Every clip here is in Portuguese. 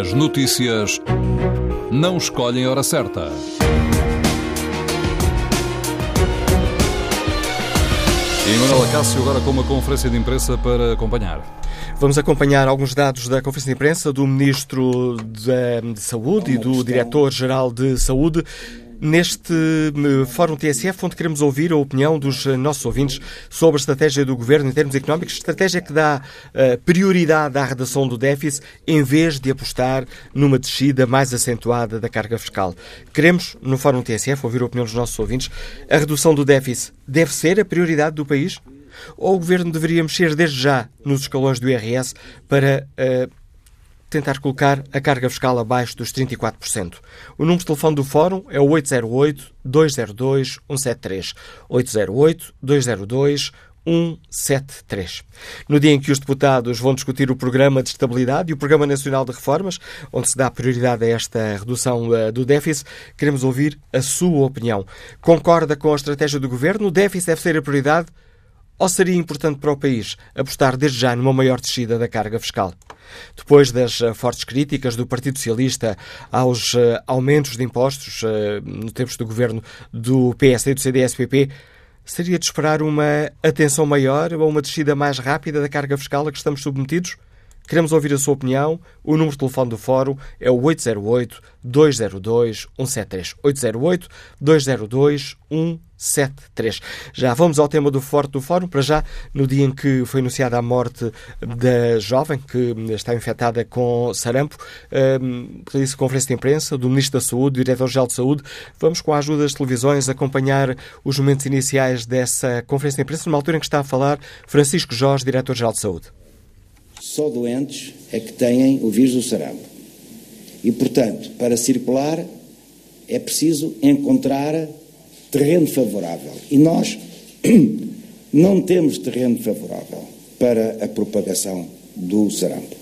As notícias não escolhem a hora certa. E Manuela Cássio agora com uma conferência de imprensa para acompanhar. Vamos acompanhar alguns dados da conferência de imprensa do Ministro de Saúde e do Diretor-Geral de Saúde neste eh, Fórum TSF, onde queremos ouvir a opinião dos eh, nossos ouvintes sobre a estratégia do Governo em termos económicos, estratégia que dá uh, prioridade à redação do déficit em vez de apostar numa descida mais acentuada da carga fiscal. Queremos, no Fórum TSF, ouvir a opinião dos nossos ouvintes. A redução do déficit deve ser a prioridade do país? Ou o Governo deveria mexer desde já nos escalões do IRS para uh, tentar colocar a carga fiscal abaixo dos 34%. O número de telefone do Fórum é o 808-202-173. 808-202-173. 173. No dia em que os deputados vão discutir o Programa de Estabilidade e o Programa Nacional de Reformas, onde se dá prioridade a esta redução uh, do déficit, queremos ouvir a sua opinião. Concorda com a estratégia do Governo? O déficit deve ser a prioridade? Ou seria importante para o país apostar desde já numa maior descida da carga fiscal? Depois das eh, fortes críticas do Partido Socialista aos eh, aumentos de impostos eh, no tempos do governo do PSD e do CDS-PP, seria de esperar uma atenção maior ou uma descida mais rápida da carga fiscal a que estamos submetidos? Queremos ouvir a sua opinião. O número de telefone do Fórum é o 808-202-173. 808-202-173. Já vamos ao tema do Forte do Fórum. Para já, no dia em que foi anunciada a morte da jovem que está infectada com sarampo, um, realiza conferência de imprensa do Ministro da Saúde, Diretor-Geral de Saúde. Vamos, com a ajuda das televisões, acompanhar os momentos iniciais dessa conferência de imprensa, numa altura em que está a falar Francisco Jorge, Diretor-Geral de Saúde só doentes é que têm o vírus do sarampo. E, portanto, para circular é preciso encontrar terreno favorável. E nós não temos terreno favorável para a propagação do sarampo.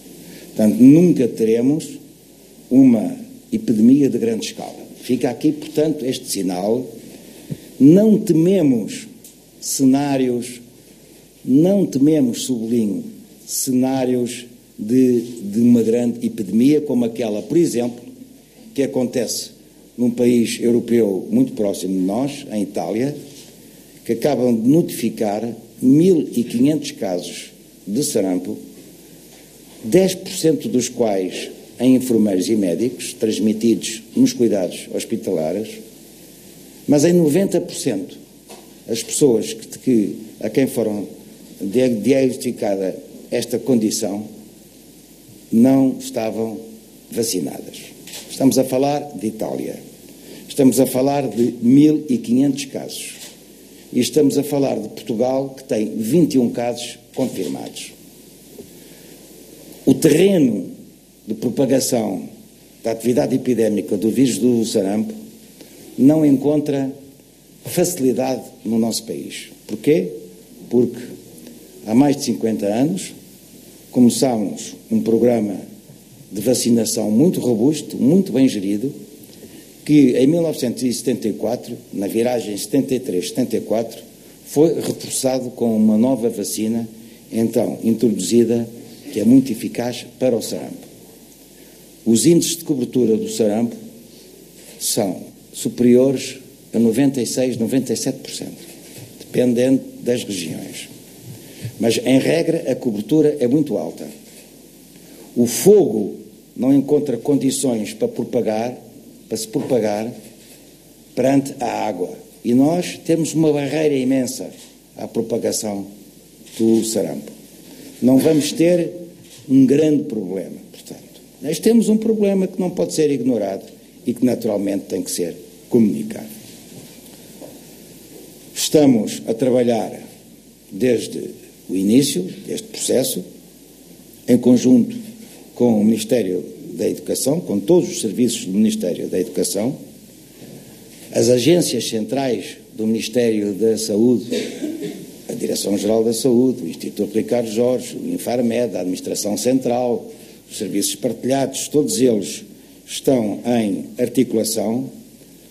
Portanto, nunca teremos uma epidemia de grande escala. Fica aqui, portanto, este sinal. Não tememos cenários, não tememos, sublinho, cenários de, de uma grande epidemia, como aquela, por exemplo, que acontece num país europeu muito próximo de nós, em Itália, que acabam de notificar 1.500 casos de sarampo, 10% dos quais em enfermeiros e médicos, transmitidos nos cuidados hospitalares, mas em 90% as pessoas que, que a quem foram diagnosticadas esta condição não estavam vacinadas. Estamos a falar de Itália. Estamos a falar de 1.500 casos. E estamos a falar de Portugal, que tem 21 casos confirmados. O terreno de propagação da atividade epidémica do vírus do sarampo não encontra facilidade no nosso país. Porquê? Porque há mais de 50 anos começámos um programa de vacinação muito robusto, muito bem gerido, que em 1974, na viragem 73-74, foi reforçado com uma nova vacina, então introduzida, que é muito eficaz para o sarampo. Os índices de cobertura do sarampo são superiores a 96, 97%, dependendo das regiões. Mas, em regra, a cobertura é muito alta. O fogo não encontra condições para propagar, para se propagar perante a água. E nós temos uma barreira imensa à propagação do sarampo. Não vamos ter um grande problema, portanto. Nós temos um problema que não pode ser ignorado e que naturalmente tem que ser comunicado. Estamos a trabalhar desde o início deste processo, em conjunto com o Ministério da Educação, com todos os serviços do Ministério da Educação, as agências centrais do Ministério da Saúde, a Direção-Geral da Saúde, o Instituto Ricardo Jorge, o Infarmed, a Administração Central, os serviços partilhados, todos eles estão em articulação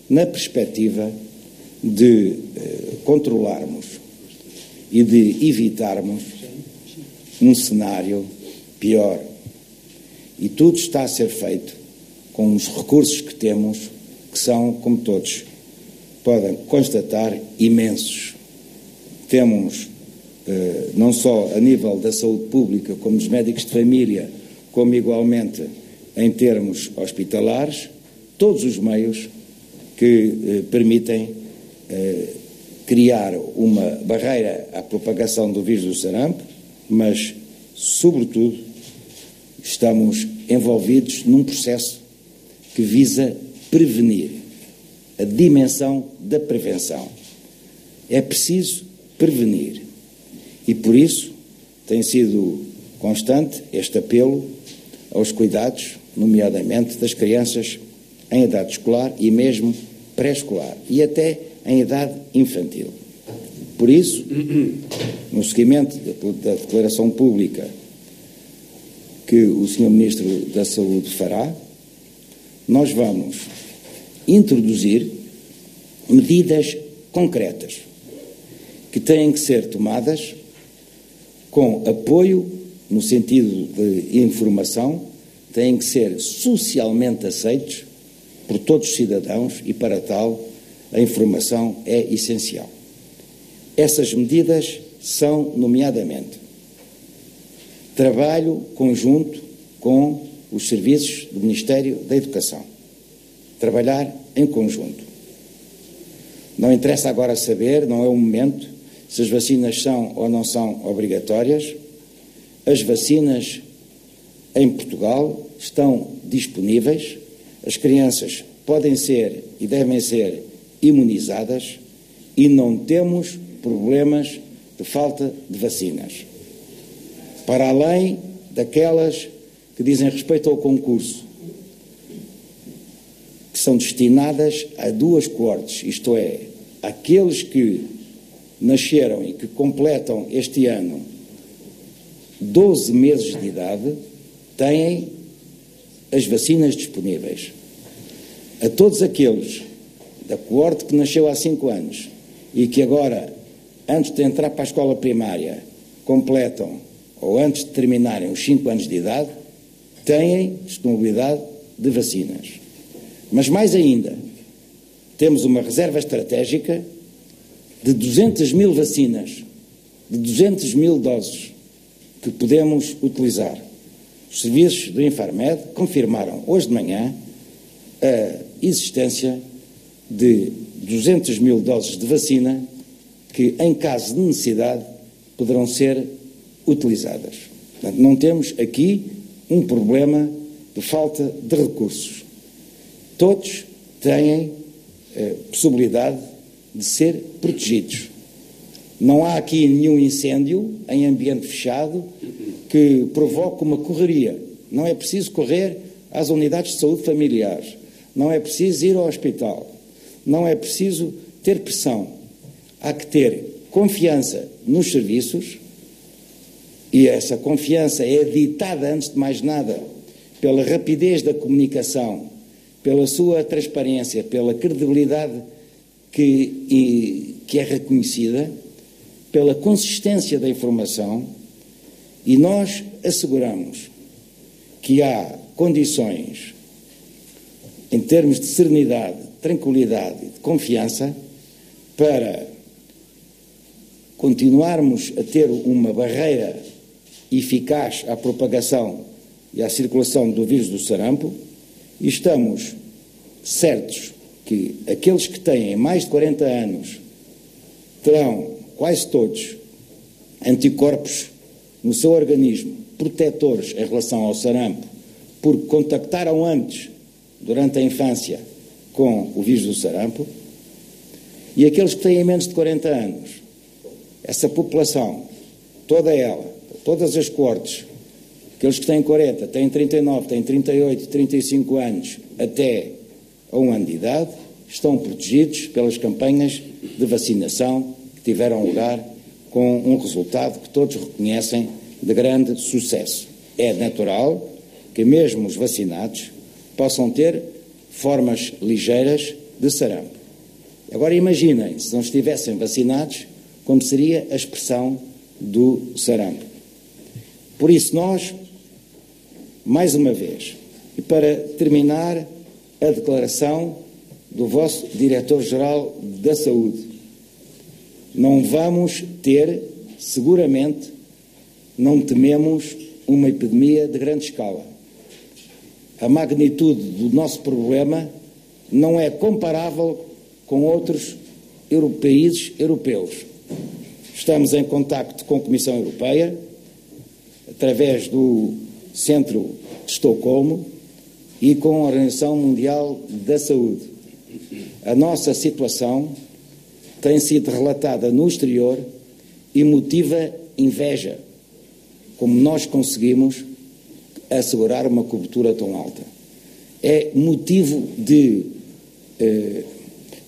na perspectiva de eh, controlarmos e de evitarmos um cenário pior. E tudo está a ser feito com os recursos que temos, que são, como todos podem constatar, imensos. Temos, eh, não só a nível da saúde pública, como dos médicos de família, como igualmente em termos hospitalares, todos os meios que eh, permitem eh, criar uma barreira à propagação do vírus do sarampo, mas, sobretudo, estamos envolvidos num processo que visa prevenir a dimensão da prevenção. É preciso prevenir. E por isso tem sido constante este apelo aos cuidados, nomeadamente das crianças em idade escolar e mesmo pré-escolar e até em idade infantil. Por isso, no seguimento da declaração pública que o Sr. Ministro da Saúde fará, nós vamos introduzir medidas concretas que têm que ser tomadas com apoio no sentido de informação, têm que ser socialmente aceitos por todos os cidadãos e, para tal, a informação é essencial. Essas medidas são, nomeadamente, trabalho conjunto com os serviços do Ministério da Educação. Trabalhar em conjunto. Não interessa agora saber, não é o momento, se as vacinas são ou não são obrigatórias. As vacinas em Portugal estão disponíveis as crianças podem ser e devem ser imunizadas e não temos problemas de falta de vacinas. Para além daquelas que dizem respeito ao concurso, que são destinadas a duas coortes, isto é, aqueles que nasceram e que completam este ano 12 meses de idade, têm as vacinas disponíveis. A todos aqueles da coorte que nasceu há cinco anos e que agora, antes de entrar para a escola primária, completam ou antes de terminarem os cinco anos de idade, têm disponibilidade de vacinas. Mas mais ainda, temos uma reserva estratégica de 200 mil vacinas, de 200 mil doses que podemos utilizar. Os serviços do Infarmed confirmaram hoje de manhã a existência de 200 mil doses de vacina que, em caso de necessidade, poderão ser utilizadas. Portanto, não temos aqui um problema de falta de recursos. Todos têm eh, possibilidade de ser protegidos. Não há aqui nenhum incêndio em ambiente fechado que provoque uma correria. Não é preciso correr às unidades de saúde familiares. Não é preciso ir ao hospital. Não é preciso ter pressão. Há que ter confiança nos serviços e essa confiança é ditada, antes de mais nada, pela rapidez da comunicação, pela sua transparência, pela credibilidade que, e, que é reconhecida pela consistência da informação e nós asseguramos que há condições, em termos de serenidade, tranquilidade e de confiança, para continuarmos a ter uma barreira eficaz à propagação e à circulação do vírus do sarampo. E estamos certos que aqueles que têm mais de 40 anos terão quase todos, anticorpos no seu organismo, protetores em relação ao sarampo, porque contactaram antes, durante a infância, com o vírus do sarampo, e aqueles que têm menos de 40 anos, essa população, toda ela, todas as cortes, aqueles que têm 40, têm 39, têm 38, 35 anos, até a um ano de idade, estão protegidos pelas campanhas de vacinação que tiveram lugar com um resultado que todos reconhecem de grande sucesso. É natural que mesmo os vacinados possam ter formas ligeiras de sarampo. Agora imaginem, se não estivessem vacinados, como seria a expressão do sarampo. Por isso nós mais uma vez, e para terminar, a declaração do vosso Diretor-Geral da Saúde. Não vamos ter, seguramente, não tememos uma epidemia de grande escala. A magnitude do nosso problema não é comparável com outros países europeus. Estamos em contacto com a Comissão Europeia, através do Centro de Estocolmo e com a Organização Mundial da Saúde. A nossa situação tem sido relatada no exterior e motiva inveja, como nós conseguimos assegurar uma cobertura tão alta. É motivo de, eh,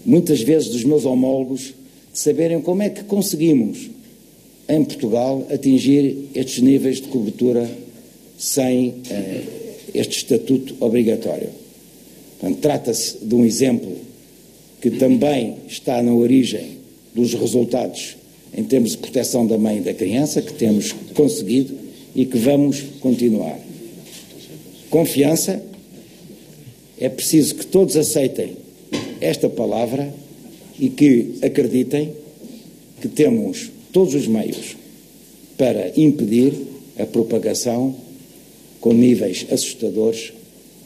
muitas vezes, dos meus homólogos de saberem como é que conseguimos, em Portugal, atingir estes níveis de cobertura sem eh, este estatuto obrigatório. Trata-se de um exemplo que também está na origem dos resultados em termos de proteção da mãe e da criança que temos conseguido e que vamos continuar. Confiança, é preciso que todos aceitem esta palavra e que acreditem que temos todos os meios para impedir a propagação com níveis assustadores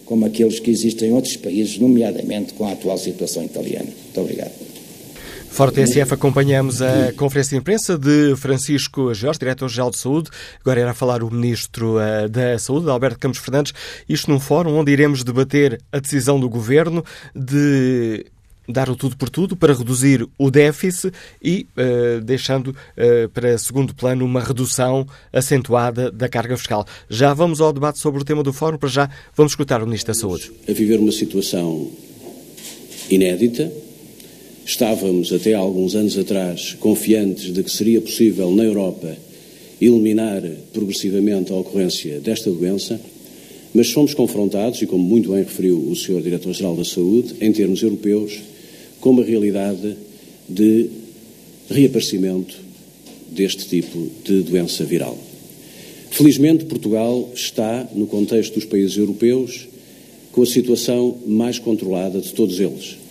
como aqueles que existem em outros países, nomeadamente com a atual situação italiana. Muito obrigado. Fora TSF, acompanhamos a conferência de imprensa de Francisco Jorge, Diretor-Geral de Saúde. Agora era falar o Ministro eh, da Saúde, Alberto Campos Fernandes. Isto num fórum onde iremos debater a decisão do Governo de dar o tudo por tudo para reduzir o déficit e uh, deixando uh, para segundo plano uma redução acentuada da carga fiscal. Já vamos ao debate sobre o tema do fórum, para já vamos escutar o Ministro da Saúde. A viver uma situação inédita. Estávamos até há alguns anos atrás confiantes de que seria possível na Europa eliminar progressivamente a ocorrência desta doença, mas fomos confrontados, e como muito bem referiu o Sr. Diretor-Geral da Saúde, em termos europeus, com uma realidade de reaparecimento deste tipo de doença viral. Felizmente, Portugal está, no contexto dos países europeus, com a situação mais controlada de todos eles.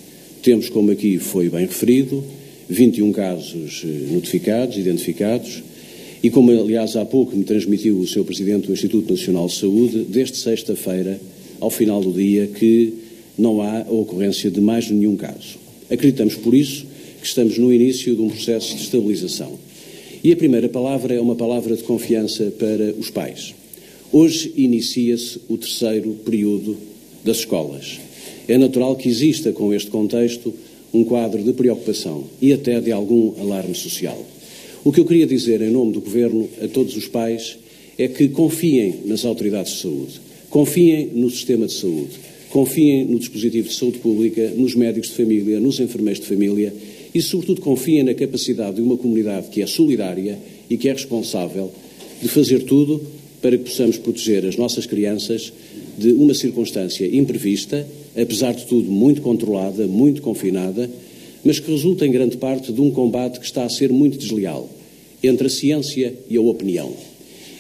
Temos, como aqui foi bem referido, 21 casos eh, notificados, identificados, e como, aliás, há pouco me transmitiu o Sr. Presidente do Instituto Nacional de Saúde, desde sexta-feira, ao final do dia, que não há a ocorrência de mais nenhum caso. Acreditamos, por isso, que estamos no início de um processo de estabilização. E a primeira palavra é uma palavra de confiança para os pais. Hoje inicia-se o terceiro período das escolas. É natural que exista, com este contexto, um quadro de preocupação e até de algum alarme social. O que eu queria dizer em nome do Governo a todos os pais é que confiem nas autoridades de saúde, confiem no sistema de saúde, confiem no dispositivo de saúde pública, nos médicos de família, nos enfermeiros de família e, sobretudo, confiem na capacidade de uma comunidade que é solidária e que é responsável de fazer tudo para que possamos proteger as nossas crianças de uma circunstância imprevista, apesar de tudo muito controlada, muito confinada, mas que resulta em grande parte de um combate que está a ser muito desleal entre a ciência e a opinião.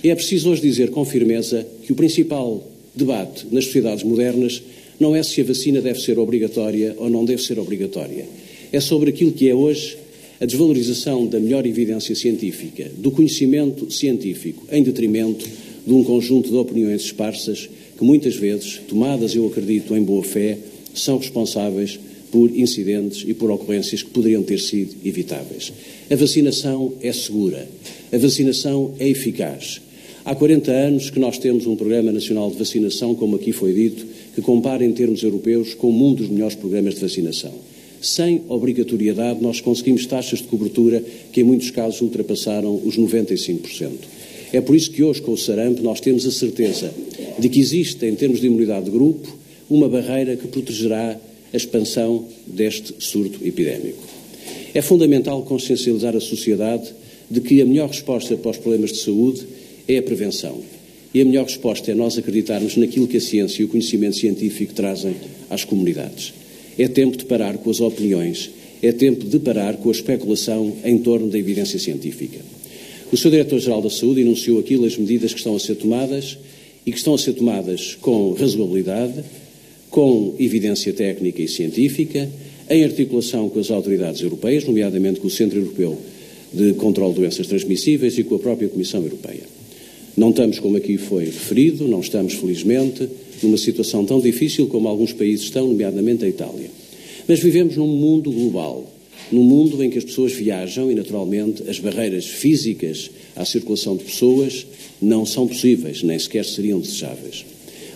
É preciso hoje dizer com firmeza que o principal debate nas sociedades modernas não é se a vacina deve ser obrigatória ou não deve ser obrigatória. É sobre aquilo que é hoje a desvalorização da melhor evidência científica, do conhecimento científico, em detrimento de um conjunto de opiniões esparsas que muitas vezes, tomadas, eu acredito, em boa fé, são responsáveis por incidentes e por ocorrências que poderiam ter sido evitáveis. A vacinação é segura, a vacinação é eficaz. Há 40 anos que nós temos um Programa Nacional de Vacinação, como aqui foi dito, que compara em termos europeus com um dos melhores programas de vacinação. Sem obrigatoriedade, nós conseguimos taxas de cobertura que, em muitos casos, ultrapassaram os 95%. É por isso que hoje, com o sarampo, nós temos a certeza de que existe, em termos de imunidade de grupo, uma barreira que protegerá a expansão deste surto epidémico. É fundamental consciencializar a sociedade de que a melhor resposta para os problemas de saúde é a prevenção. E a melhor resposta é nós acreditarmos naquilo que a ciência e o conhecimento científico trazem às comunidades. É tempo de parar com as opiniões, é tempo de parar com a especulação em torno da evidência científica. O Sr. Diretor-Geral da Saúde enunciou aqui as medidas que estão a ser tomadas e que estão a ser tomadas com razoabilidade, com evidência técnica e científica, em articulação com as autoridades europeias, nomeadamente com o Centro Europeu de Controlo de Doenças Transmissíveis e com a própria Comissão Europeia. Não estamos, como aqui foi referido, não estamos, felizmente, numa situação tão difícil como alguns países estão, nomeadamente a Itália. Mas vivemos num mundo global, num mundo em que as pessoas viajam e, naturalmente, as barreiras físicas à circulação de pessoas não são possíveis, nem sequer seriam desejáveis.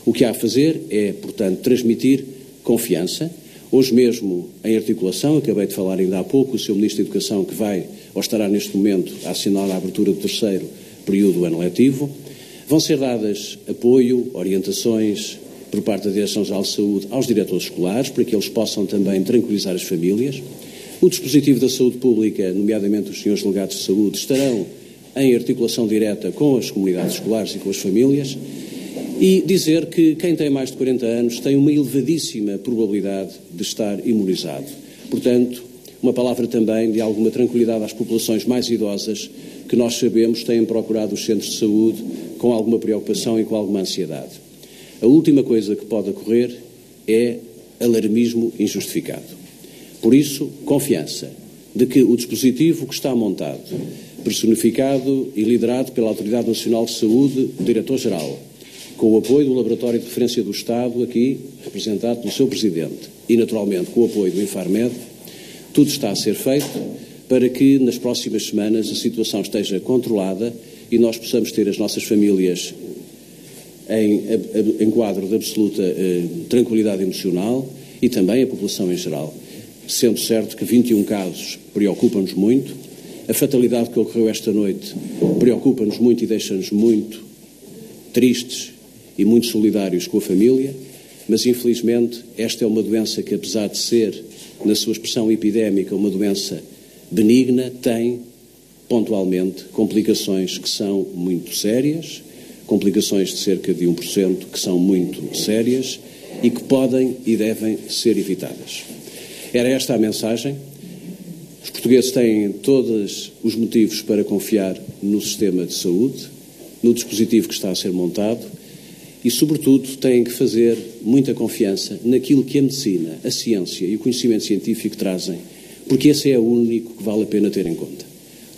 O que há a fazer é, portanto, transmitir confiança. Hoje mesmo, em articulação, acabei de falar ainda há pouco, o Sr. Ministro da Educação, que vai, ou estará neste momento, a assinar a abertura do terceiro período do ano letivo, vão ser dadas apoio, orientações por parte da Direção-Geral de Saúde aos diretores escolares, para que eles possam também tranquilizar as famílias. O dispositivo da saúde pública, nomeadamente os senhores delegados de saúde, estarão em articulação direta com as comunidades escolares e com as famílias. E dizer que quem tem mais de 40 anos tem uma elevadíssima probabilidade de estar imunizado. Portanto, uma palavra também de alguma tranquilidade às populações mais idosas que nós sabemos têm procurado os centros de saúde com alguma preocupação e com alguma ansiedade. A última coisa que pode ocorrer é alarmismo injustificado. Por isso, confiança de que o dispositivo que está montado, personificado e liderado pela Autoridade Nacional de Saúde, o Diretor-Geral, com o apoio do Laboratório de Referência do Estado, aqui representado pelo seu Presidente, e naturalmente com o apoio do Infarmed, tudo está a ser feito para que nas próximas semanas a situação esteja controlada e nós possamos ter as nossas famílias em, em quadro de absoluta eh, tranquilidade emocional e também a população em geral sendo certo que 21 casos preocupam-nos muito. A fatalidade que ocorreu esta noite preocupa-nos muito e deixa-nos muito tristes e muito solidários com a família, mas infelizmente esta é uma doença que, apesar de ser, na sua expressão epidémica, uma doença benigna, tem pontualmente complicações que são muito sérias, complicações de cerca de 1% que são muito sérias e que podem e devem ser evitadas. Era esta a mensagem. Os portugueses têm todos os motivos para confiar no sistema de saúde, no dispositivo que está a ser montado e, sobretudo, têm que fazer muita confiança naquilo que a medicina, a ciência e o conhecimento científico trazem, porque esse é o único que vale a pena ter em conta.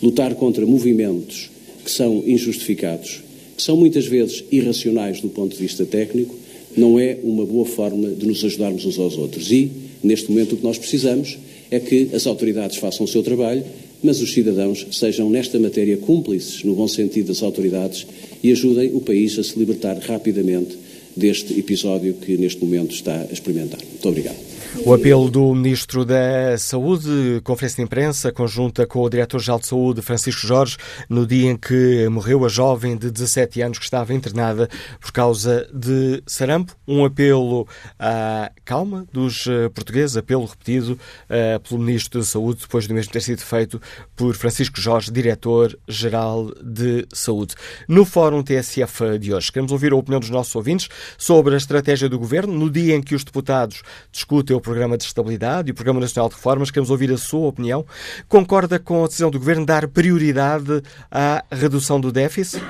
Lutar contra movimentos que são injustificados, que são muitas vezes irracionais do ponto de vista técnico, não é uma boa forma de nos ajudarmos uns aos outros. E Neste momento, o que nós precisamos é que as autoridades façam o seu trabalho, mas os cidadãos sejam, nesta matéria, cúmplices, no bom sentido das autoridades, e ajudem o país a se libertar rapidamente deste episódio que neste momento está a experimentar. Muito obrigado. O apelo do Ministro da Saúde, conferência de imprensa conjunta com o Diretor-Geral de Saúde, Francisco Jorge, no dia em que morreu a jovem de 17 anos que estava internada por causa de sarampo. Um apelo à calma dos eh, portugueses, apelo repetido uh, pelo Ministro da Saúde, depois do mesmo ter sido feito por Francisco Jorge, Diretor-Geral de Saúde. No Fórum TSF de hoje, queremos ouvir a opinião dos nossos ouvintes sobre a estratégia do Governo no dia em que os deputados discutem o Programa de Estabilidade e o Programa Nacional de Reformas. Queremos ouvir a sua opinião. Concorda com a decisão do Governo de dar prioridade à redução do déficit?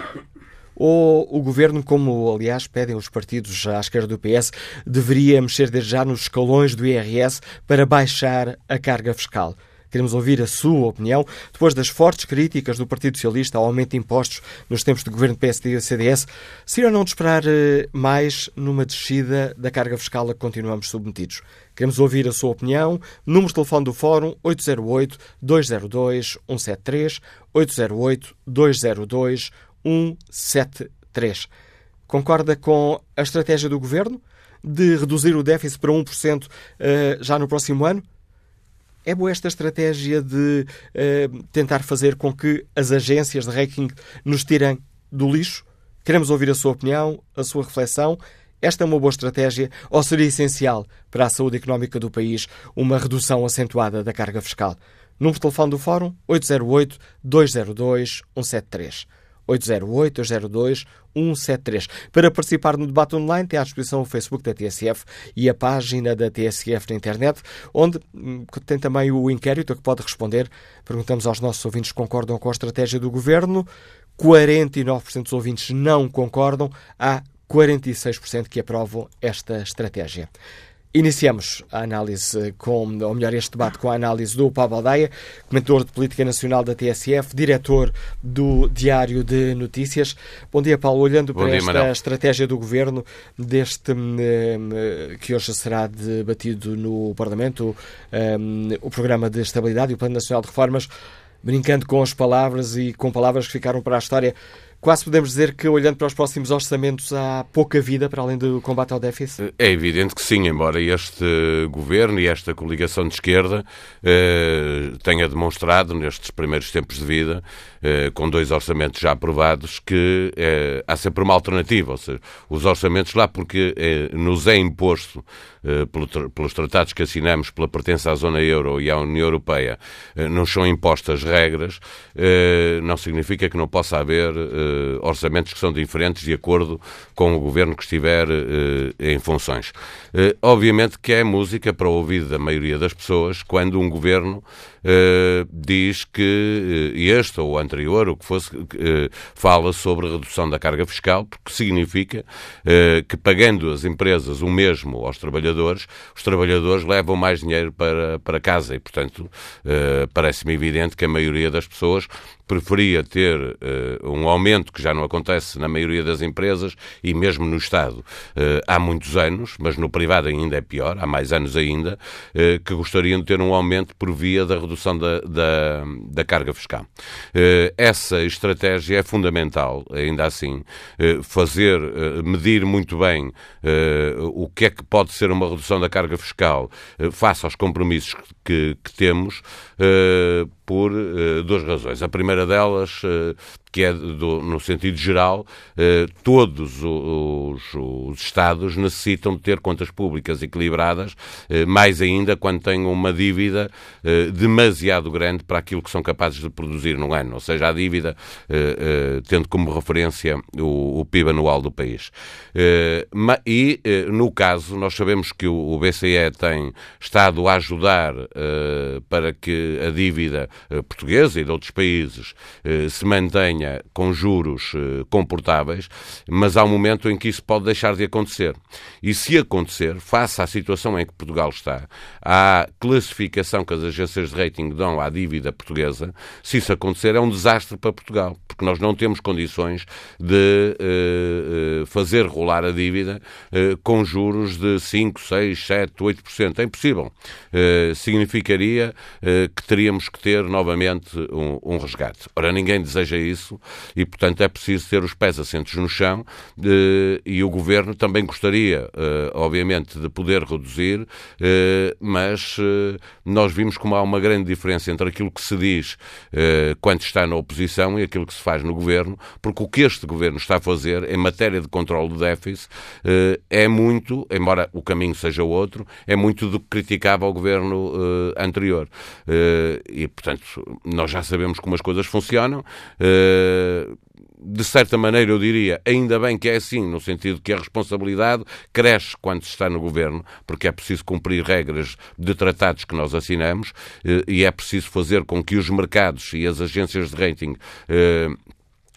Ou o Governo, como aliás pedem os partidos à esquerda do PS, deveria mexer desde já nos escalões do IRS para baixar a carga fiscal? Queremos ouvir a sua opinião depois das fortes críticas do Partido Socialista ao aumento de impostos nos tempos do governo PSD e CDS. Se ou não de esperar eh, mais numa descida da carga fiscal a que continuamos submetidos? Queremos ouvir a sua opinião. Número de telefone do Fórum 808-202-173, 808-202-173. Concorda com a estratégia do Governo de reduzir o déficit para 1% eh, já no próximo ano? É boa esta estratégia de uh, tentar fazer com que as agências de ranking nos tirem do lixo? Queremos ouvir a sua opinião, a sua reflexão. Esta é uma boa estratégia ou seria essencial para a saúde económica do país uma redução acentuada da carga fiscal? Número de telefone do Fórum 808-202-173. 808-202-173. Para participar no debate online, tem à disposição o Facebook da TSF e a página da TSF na internet, onde hum, tem também o inquérito a que pode responder. Perguntamos aos nossos ouvintes se concordam com a estratégia do governo. 49% dos ouvintes não concordam. Há 46% que aprovam esta estratégia. Iniciamos a análise com, ou melhor, este debate com a análise do Paulo Aldeia, comentador de Política Nacional da TSF, diretor do Diário de Notícias. Bom dia, Paulo. Olhando Bom para dia, esta Manuel. estratégia do Governo, deste um, que hoje será debatido no Parlamento, um, o Programa de Estabilidade e o Plano Nacional de Reformas, brincando com as palavras e com palavras que ficaram para a história, Quase podemos dizer que, olhando para os próximos orçamentos, há pouca vida para além do combate ao déficit? É evidente que sim, embora este governo e esta coligação de esquerda eh, tenha demonstrado, nestes primeiros tempos de vida, eh, com dois orçamentos já aprovados, que eh, há sempre uma alternativa. Ou seja, os orçamentos lá, porque eh, nos é imposto pelos tratados que assinamos pela pertença à zona euro e à União Europeia, eh, não são impostas regras, não significa que não possa haver orçamentos que são diferentes de acordo com o governo que estiver em funções. Obviamente que é música para o ouvido da maioria das pessoas quando um governo diz que este ou o anterior, o que fosse, fala sobre redução da carga fiscal, porque significa que pagando as empresas o mesmo aos trabalhadores, os trabalhadores levam mais dinheiro para, para casa e, portanto, parece-me evidente que a maioria das pessoas preferia ter uh, um aumento que já não acontece na maioria das empresas e mesmo no Estado uh, há muitos anos, mas no privado ainda é pior, há mais anos ainda, uh, que gostariam de ter um aumento por via da redução da, da, da carga fiscal. essa estratégia é fundamental, ainda assim, fazer, medir muito bem o que é que pode ser uma redução da carga fiscal face aos compromissos que, que temos por duas razões. A primeira primeira delas, eh, que é do, no sentido geral, eh, todos os, os, Estados necessitam de ter contas públicas equilibradas, eh, mais ainda quando têm uma dívida demasiado grande para aquilo que são capazes de produzir no ano, ou seja, a dívida tendo como referência o, o PIB anual do país. e, no caso, nós sabemos que o, o BCE tem estado a ajudar para que a dívida portuguesa e de outros países eh, se mantenha com juros eh, comportáveis, mas há um momento em que isso pode deixar de acontecer. E se acontecer, face à situação em que Portugal está, à classificação que as agências de rating dão à dívida portuguesa, se isso acontecer, é um desastre para Portugal, porque nós não temos condições de uh, fazer rolar a dívida uh, com juros de 5, 6, 7, 8%. É impossível. Uh, significaria que teríamos que ter novamente um, um resgate. Ora, ninguém deseja isso e, portanto, é preciso ter os pés assentos no chão eh, e o Governo também gostaria, eh, obviamente, de poder reduzir, eh, mas nós vimos como há uma grande diferença entre aquilo que se diz quando está na oposição e aquilo que se faz no Governo, porque o que este Governo está a fazer em matéria de controle do déficit é muito, embora o caminho seja outro, é muito do que criticava o Governo anterior. E, portanto, nós já sabemos como as coisas funcionam. Eh, de certa maneira, eu diria, ainda bem que é assim, no sentido que a responsabilidade cresce quando se está no governo, porque é preciso cumprir regras de tratados que nós assinamos eh, e é preciso fazer com que os mercados e as agências de rating eh,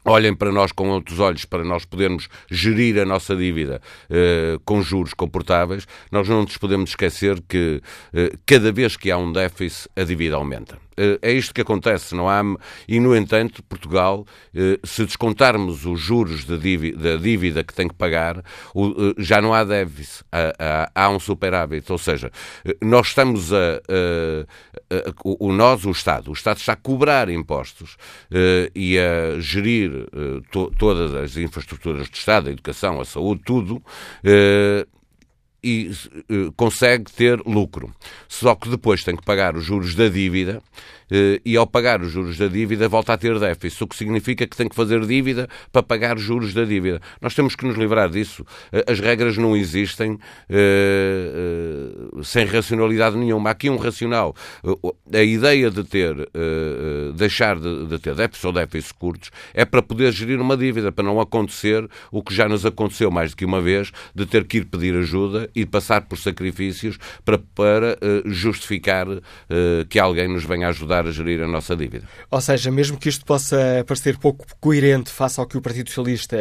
olhem para nós com outros olhos para nós podermos gerir a nossa dívida uh, com juros comportáveis, nós não nos podemos esquecer que uh, cada vez que há um déficit, a dívida aumenta. Uh, é isto que acontece, não há. E, no entanto, Portugal, se descontarmos os juros da dívida, da dívida que tem que pagar, já não há déficit, há, um superávit. Ou seja, nós estamos a. a, a o, nós, o Estado, o Estado está a cobrar impostos e a gerir eh, to, todas as infraestruturas de Estado, a educação, a saúde, tudo, eh, e uh, consegue ter lucro. Só que depois tem que pagar os juros da dívida e ao pagar os juros da dívida volta a ter déficit, o que significa que tem que fazer dívida para pagar os juros da dívida. Nós temos que nos livrar disso. Uh, as regras não existem sem racionalidade nenhuma. Há aqui um racional. a ideia de ter, deixar de, ter déficit ou déficits curtos é para poder gerir uma dívida, para não acontecer o que já nos aconteceu mais do que uma vez, de ter que ir pedir ajuda e passar por sacrifícios para, para justificar que alguém nos venha ajudar a gerir a nossa dívida. Ou seja, mesmo que isto possa parecer pouco coerente face ao que o Partido Socialista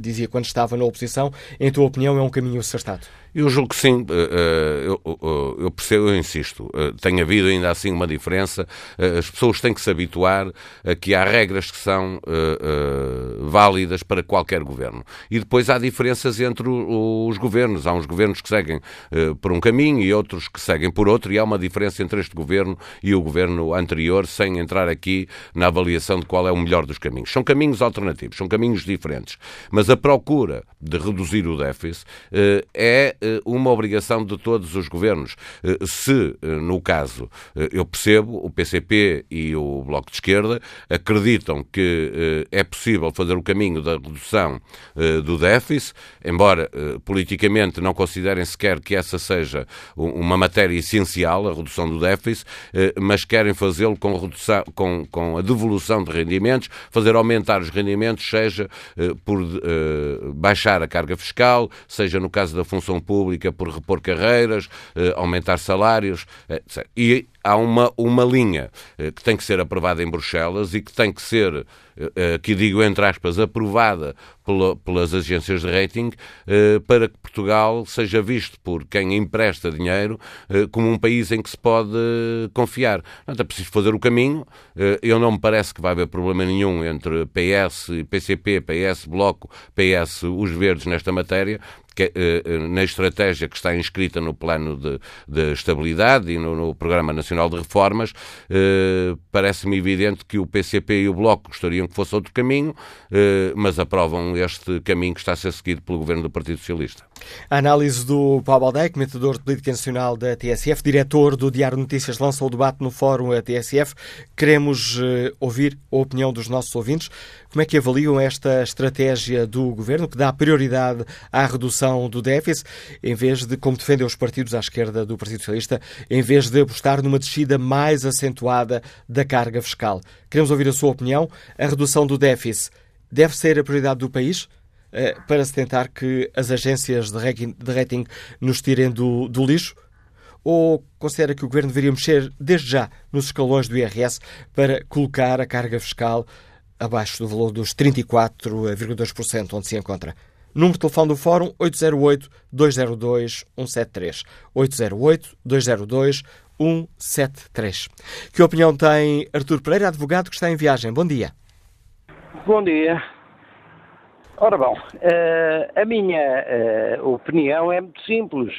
dizia quando estava na oposição, em tua opinião é um caminho acertado? Eu julgo que sim, eh, eh, eu, eu percebo, eu insisto, eh, tem havido ainda assim uma diferença. As pessoas têm que se habituar a que há regras que são válidas para qualquer governo. E depois há diferenças entre os governos. Há uns governos que seguem por um caminho e outros que seguem por outro, e há uma diferença entre este governo e o governo anterior, sem entrar aqui na avaliação de qual é o melhor dos caminhos. São caminhos alternativos, são caminhos diferentes. Mas a procura de reduzir o déficit é eh, uma obrigação de todos os governos. Eh, se, eh, no caso, eu percebo, o PCP e o Bloco de Esquerda acreditam que é possível fazer o caminho da redução do déficit, embora politicamente não considerem sequer que essa seja uma matéria essencial, a redução do déficit, mas querem fazê-lo com, redução, com, com a devolução de rendimentos, fazer aumentar os rendimentos, seja por baixar a carga fiscal, seja no caso da função pública pública por repor carreiras, eh, aumentar salários, etc. E há uma, uma linha eh, que tem que ser aprovada em Bruxelas e que tem que ser, que digo entre aspas, aprovada pela, pelas agências de rating para que Portugal seja visto por quem empresta dinheiro como um país em que se pode confiar. Portanto, é preciso fazer o caminho. Eu não me parece que vai haver problema nenhum entre PS, PCP, PS, Bloco, PS, os Verdes nesta matéria que, eh, eh, na estratégia que está inscrita no plano de, de estabilidade e no, no, Programa Nacional de Reformas, eh, parece-me evidente que o PCP e o Bloco gostariam que fosse outro caminho, mas aprovam este caminho que está a ser seguido pelo Governo do Partido Socialista. A análise do Paulo Baldeia, comentador de política nacional da TSF, diretor do Diário Notícias, lança o debate no Fórum TSF. Queremos ouvir a opinião dos nossos ouvintes. Como é que avaliam esta estratégia do Governo, que dá prioridade à redução do déficit, em vez de, como defendem os partidos à esquerda do Partido Socialista, em vez de apostar numa descida mais acentuada da carga fiscal? Queremos ouvir a sua opinião. A redução do déficit deve ser a prioridade do país? Eh, para se tentar que as agências de rating nos tirem do, do lixo? Ou considera que o Governo deveria mexer desde já nos escalões do IRS para colocar a carga fiscal abaixo do valor dos 34,2% onde se encontra. Número de telefone do Fórum 808-202-173. 808-202-173. Que opinião tem Artur Pereira, advogado que está em viagem? Bom dia. Bom dia. Ora bom, uh, a minha uh, opinião é muito simples.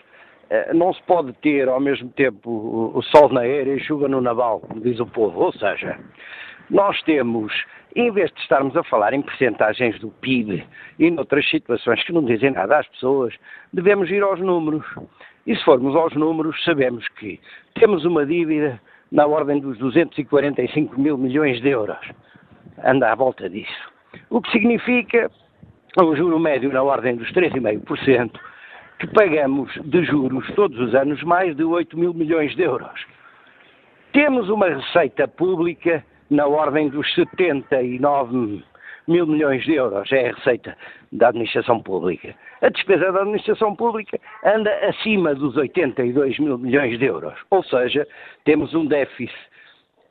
Uh, não se pode ter ao mesmo tempo o, sol na aérea e chuva no naval, como diz o povo. Ou seja, nós temos em vez de estarmos a falar em percentagens do PIB e noutras situações que não dizem nada às pessoas, devemos ir aos números. E se formos aos números, sabemos que temos uma dívida na ordem dos 245 mil milhões de euros. Anda à volta disso. O que significa um juro médio na ordem dos 3,5%, que pagamos de juros todos os anos mais de 8 mil milhões de euros. Temos uma receita pública na ordem dos 79 mil milhões de euros, é a receita da administração pública. A despesa da administração pública anda acima dos 82 mil milhões de euros, ou seja, temos um déficit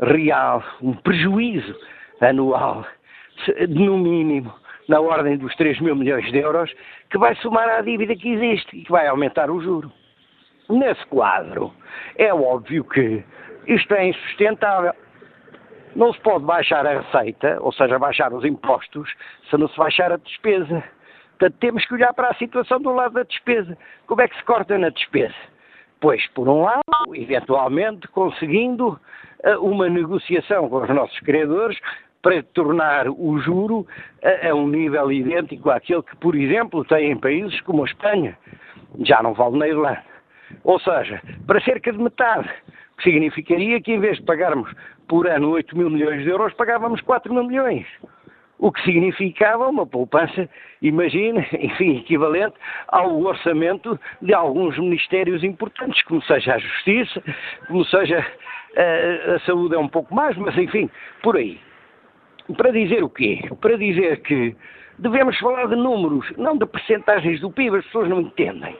real, um prejuízo anual, no mínimo, na ordem dos 3 mil milhões de euros, que vai somar à dívida que existe e que vai aumentar o juro. Nesse quadro, é óbvio que isto é insustentável. Não se pode baixar a receita, ou seja, baixar os impostos, se não se baixar a despesa. Portanto, temos que olhar para a situação do lado da despesa. Como é que se corta na despesa? Pois, por um lado, eventualmente conseguindo eh, uma negociação com os nossos credores para tornar o juro a, a, um nível idêntico àquele que, por exemplo, tem em países como a Espanha. Já não vale na Irlanda. Ou seja, para cerca de metade. Que significaria que, em vez de pagarmos por ano 8 mil milhões de euros, pagávamos 4 mil milhões. O que significava uma poupança, imagine, enfim, equivalente ao orçamento de alguns ministérios importantes, como seja a Justiça, como seja a, eh, a Saúde é um pouco mais, mas enfim, por aí. Para dizer o quê? Para dizer que devemos falar de números, não de percentagens do PIB, as pessoas não entendem.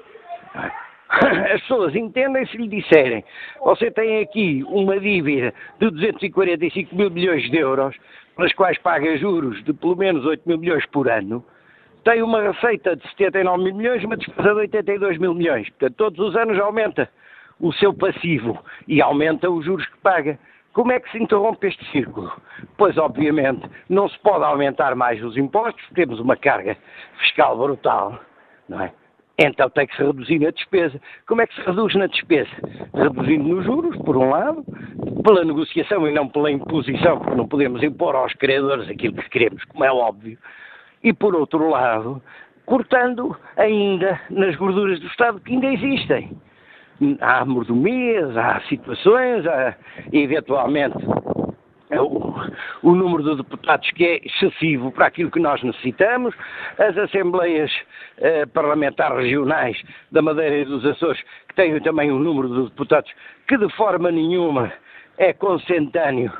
as pessoas entendem se lhe disserem você tem aqui uma dívida de 245 mil milhões de euros, pelas quais paga juros de pelo menos 8 mil milhões por ano, tem uma receita de 79 mil milhões uma despesa de 82 mil milhões. Portanto, todos os anos aumenta o seu passivo e aumenta os juros que paga. Como é que se interrompe este círculo? Pois, obviamente, não se pode aumentar mais os impostos, temos uma carga fiscal brutal, não é? Então tem que se reduzir na despesa. Como é que se reduz na despesa? Reduzindo nos juros, por um lado, pela negociação e não pela imposição, porque não podemos impor aos credores aquilo que queremos, como é óbvio. E por outro lado, cortando ainda nas gorduras do Estado que ainda existem há mordomias, há situações, há, eventualmente o, o, número de deputados que é excessivo para aquilo que nós necessitamos, as assembleias eh, parlamentares regionais da Madeira e dos Açores, que têm também um número de deputados que de forma nenhuma é consentâneo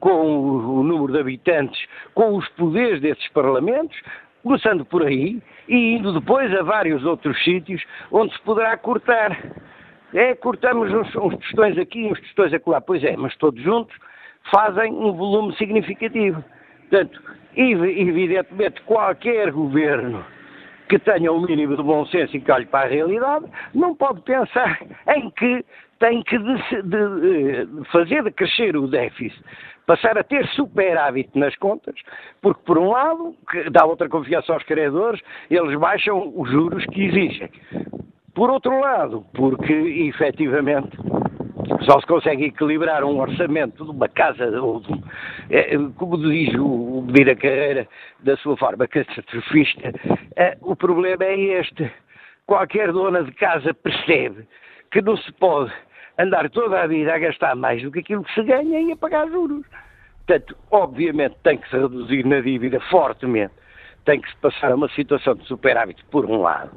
com o, o número de habitantes, com os poderes desses parlamentos, começando por aí e indo depois a vários outros sítios onde se poderá cortar. É, cortamos uns, uns tostões aqui, uns tostões acolá. Pois é, mas todos juntos fazem um volume significativo. Portanto, evidentemente, qualquer governo que tenha o um mínimo de bom senso e que olhe para a realidade, não pode pensar em que tem que de, de, de fazer de crescer o déficit, passar a ter superávit nas contas, porque, por um lado, dá outra confiança aos credores, eles baixam os juros que exigem. Por outro lado, porque efetivamente só se consegue equilibrar um orçamento de uma casa, ou de, é, como diz o, o Medina Carreira, da sua forma catastrofista, é, o problema é este. Qualquer dona de casa percebe que não se pode andar toda a vida a gastar mais do que aquilo que se ganha e a pagar juros. Portanto, obviamente tem que se reduzir na dívida fortemente tem que se passar a uma situação de superávit por um lado.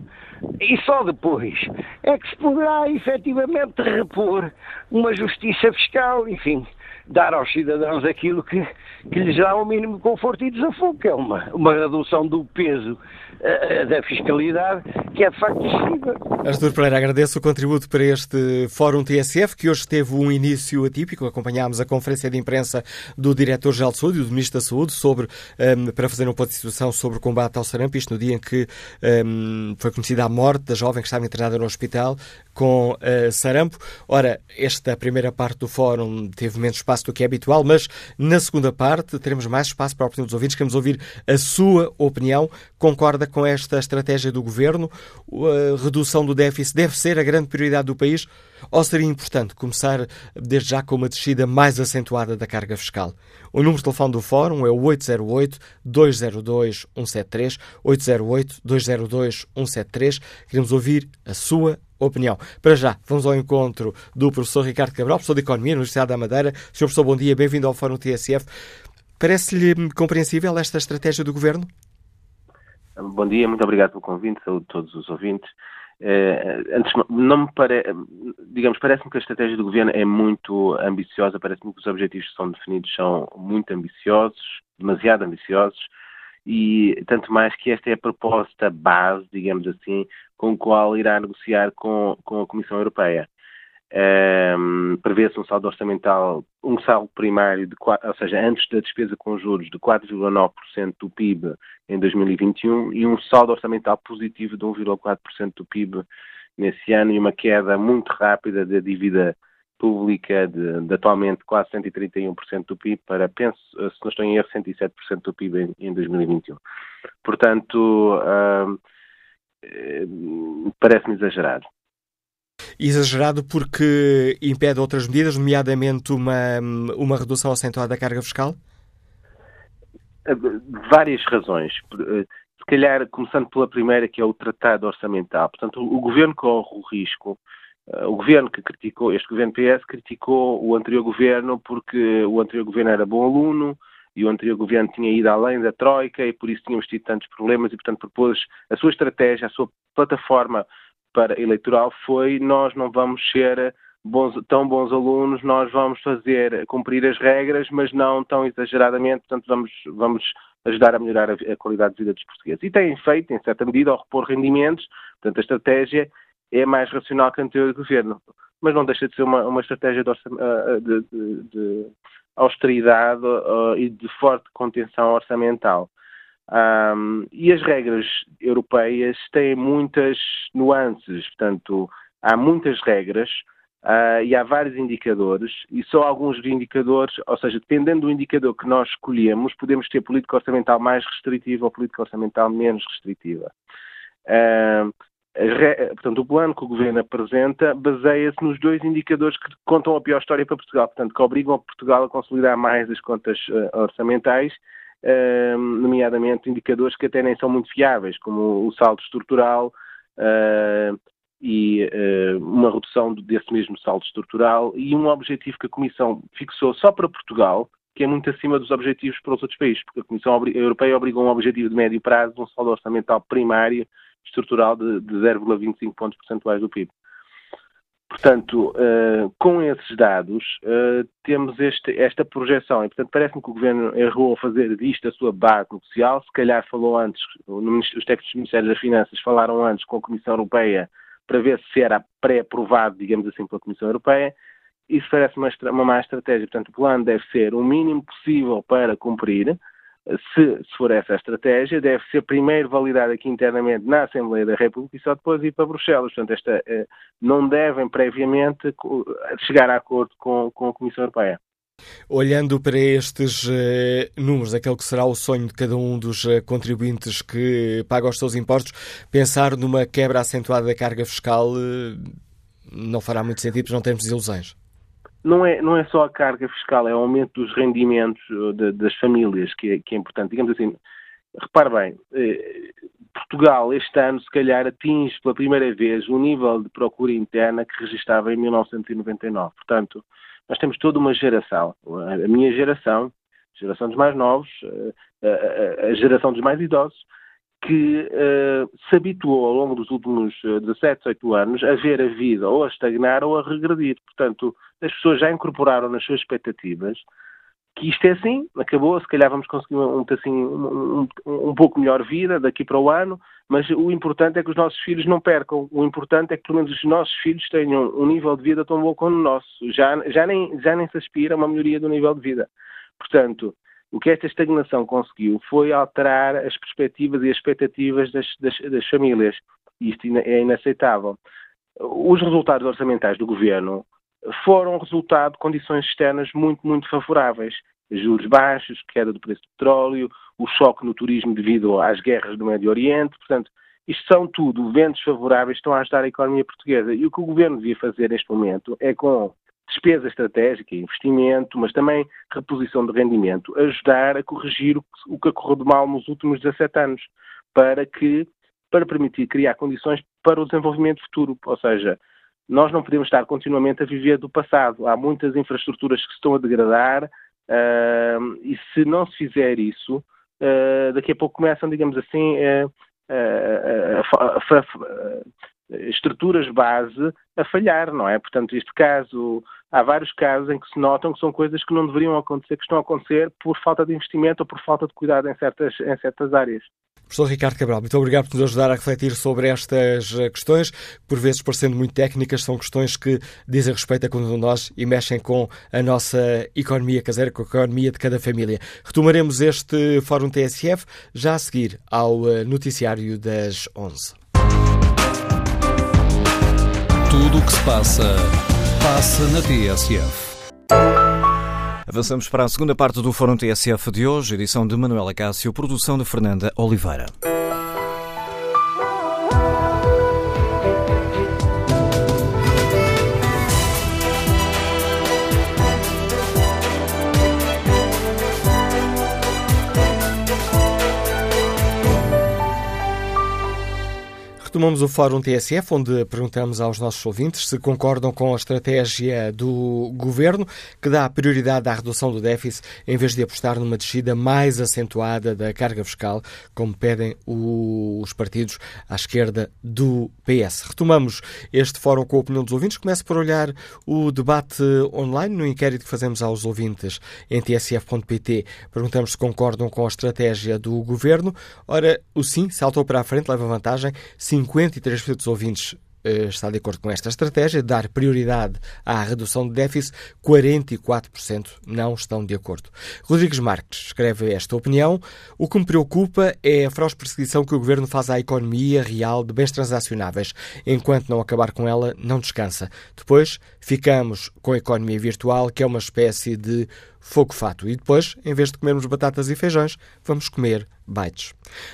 E só depois é que se poderá efetivamente repor uma justiça fiscal, enfim, dar aos cidadãos aquilo que, que lhes dá o mínimo conforto e desafogo, que é uma, uma redução do peso uh, da fiscalidade, que é de facto excessiva. Artur Pereira, agradeço o contributo para este Fórum TSF, que hoje teve um início atípico. Acompanhámos a conferência de imprensa do Diretor-Geral de Saúde e do Ministro da Saúde sobre, um, ehm, para fazer um ponto de situação sobre o combate ao sarampo, isto no dia em que um, ehm, foi conhecida a morte da jovem que estava internada no hospital com uh, sarampo. Ora, esta primeira parte do Fórum teve menos espaço espaço do que é habitual, mas na segunda parte teremos mais espaço para a opinião dos ouvintes. Queremos ouvir a sua opinião. Concorda com esta estratégia do governo? A redução do déficit deve ser a grande prioridade do país? Ou seria importante começar desde já com uma descida mais acentuada da carga fiscal? O número de telefone do Fórum é o 808-202-173, 808-202-173. Queremos ouvir a sua opinião. Para já, vamos ao encontro do professor Ricardo Cabral, professor de Economia na Universidade da Madeira. Sr. Professor, bom dia, bem-vindo ao Fórum TSF. Parece-lhe compreensível esta estratégia do Governo? Bom dia, muito obrigado pelo convite, saúde a todos os ouvintes. Eh, antes, não me pare... digamos, parece-me que a estratégia do governo é muito ambiciosa, parece-me que os objetivos que são definidos são muito ambiciosos, demasiado ambiciosos, e tanto mais que esta é a proposta base, digamos assim, com a qual irá negociar com, com a Comissão Europeia. Um, Prevê-se um saldo orçamental, um saldo primário, de, ou seja, antes da despesa com juros, de 4,9% do PIB em 2021 e um saldo orçamental positivo de 1,4% do PIB nesse ano e uma queda muito rápida da dívida pública de, de, atualmente quase 131% do PIB para, penso, se não estou em erro, 107% do PIB em, em 2021. Portanto, uh, parece-me exagerado. Exagerado porque impede outras medidas, nomeadamente uma, uma redução acentuada da carga fiscal? Várias razões. Se calhar, começando pela primeira, que é o tratado orçamental. Portanto, o governo corre o risco o governo que criticou, este governo PS, criticou o anterior governo porque o anterior governo era bom aluno e o anterior governo tinha ido além da Troika e por isso tínhamos tido tantos problemas e, portanto, propôs a sua estratégia, a sua plataforma para eleitoral foi nós não vamos ser bons, tão bons alunos, nós vamos fazer, cumprir as regras, mas não tão exageradamente, portanto, vamos, vamos ajudar a melhorar a, a qualidade de vida dos portugueses. E têm feito, em certa medida, ao repor rendimentos, portanto, a estratégia é mais racional que a anterior governo. Mas não deixa de ser uma, uma estratégia de, de, de, de austeridade uh, e de forte contenção orçamental. Um, e as regras europeias têm muitas nuances, portanto, há muitas regras uh, e há vários indicadores, e só alguns indicadores, ou seja, dependendo do indicador que nós escolhemos, podemos ter política orçamental mais restritiva ou política orçamental menos restritiva. Uh, portanto, o plano que o Governo apresenta baseia-se nos dois indicadores que contam a pior história para Portugal, portanto, que obrigam Portugal a consolidar mais as contas uh, orçamentais, uh, nomeadamente indicadores que até nem são muito fiáveis, como o saldo estrutural uh, e uma redução desse mesmo saldo estrutural e um objetivo que a Comissão fixou só para Portugal, que é muito acima dos objetivos para os outros países, porque a Comissão Europeia obrigou um objetivo de médio prazo um saldo orçamental primário estrutural de, de 0,25 pontos percentuais do PIB. Portanto, uh, com esses dados, uh, temos este, esta projeção. E, portanto, parece-me que o Governo errou a fazer disto a sua base negocial. Se calhar falou antes, os técnicos do Ministério das Finanças falaram antes com a Comissão Europeia para ver se era pré-aprovado, digamos assim, pela Comissão Europeia. Isso parece uma, uma má estratégia. Portanto, o plano deve ser o mínimo possível para cumprir se, se, for essa a estratégia, deve ser primeiro validada aqui internamente na Assembleia da República e só depois ir para Bruxelas. Portanto, esta, eh, não devem previamente chegar a acordo com, com a Comissão Europeia. Olhando para estes uh, números, aquele que será o sonho de cada um dos uh, contribuintes que paga os seus impostos, pensar numa quebra acentuada da carga fiscal uh, não fará muito sentido, porque não temos ilusões não é, não é só a carga fiscal, é o aumento dos rendimentos uh, de, das famílias que é, que é, importante. Digamos assim, repare bem, eh, Portugal este ano se calhar atinge pela primeira vez o nível de procura interna que registrava em 1999. Portanto, nós temos toda uma geração, a minha geração, a geração dos mais novos, a, a geração dos mais idosos, que uh, se habituou ao longo dos últimos 17, 18 anos a ver a vida ou a estagnar ou a regredir. Portanto, as pessoas já incorporaram nas suas expectativas que isto é assim, acabou, se calhar vamos conseguir um, assim, um, um, um, pouco melhor vida daqui para o ano, mas o importante é que os nossos filhos não percam. O importante é que pelo menos os nossos filhos tenham um nível de vida tão bom como o nosso. Já, já, nem, já nem se aspira a uma melhoria do nível de vida. Portanto, o que esta estagnação conseguiu foi alterar as perspectivas e as expectativas das, das, das famílias. Isto é inaceitável. Os resultados orçamentais do governo foram resultado de condições externas muito, muito favoráveis. Juros baixos, queda do preço do petróleo, o choque no turismo devido às guerras do Médio Oriente. Portanto, isto são tudo ventos favoráveis que estão a ajudar a economia portuguesa. E o que o governo devia fazer neste momento é, com despesa estratégica, investimento, mas também reposição de rendimento, ajudar a corrigir o que ocorreu de mal nos últimos 17 anos, para que para permitir criar condições para o desenvolvimento futuro, ou seja, nós não podemos estar continuamente a viver do passado. Há muitas infraestruturas que se estão a degradar uh, e se não se fizer isso, uh, daqui a pouco começam, digamos assim, estruturas base a falhar, não é? Portanto, este caso, há vários casos em que se notam que são coisas que não deveriam acontecer, que estão a acontecer por falta de investimento ou por falta de cuidado em certas, em certas áreas. Professor Ricardo Cabral, muito obrigado por nos ajudar a refletir sobre estas eh, questões, por vezes parecendo muito técnicas, são questões que dizem respeito a de nós e mexem com a nossa economia caseira, com a economia de cada família. Retomaremos este Fórum TSF já a seguir ao eh, noticiário das 11. Tudo o que se passa, passa na TSF. Avançamos para a segunda parte do Fórum TSF de hoje, edição de Manuela Cássio, produção de Fernanda Oliveira. Retomamos o Fórum TSF, onde perguntamos aos nossos ouvintes se concordam com a estratégia do governo, que dá prioridade à redução do déficit em vez de apostar numa descida mais acentuada da carga fiscal, como pedem os partidos à esquerda do PS. Retomamos este Fórum com a opinião dos ouvintes. Começo por olhar o debate online no inquérito que fazemos aos ouvintes em tsf.pt. Perguntamos se concordam com a estratégia do governo. Ora, o sim saltou para a frente, leva vantagem. 53% dos ouvintes eh, está de acordo com esta estratégia, dar prioridade à redução de déficit, 44% não estão de acordo. Rodrigues Marques escreve esta opinião. O que me preocupa é a feroz perseguição que o governo faz à economia real de bens transacionáveis. Enquanto não acabar com ela, não descansa. Depois, ficamos com a economia virtual, que é uma espécie de fogo-fato. E depois, em vez de comermos batatas e feijões, vamos comer bytes.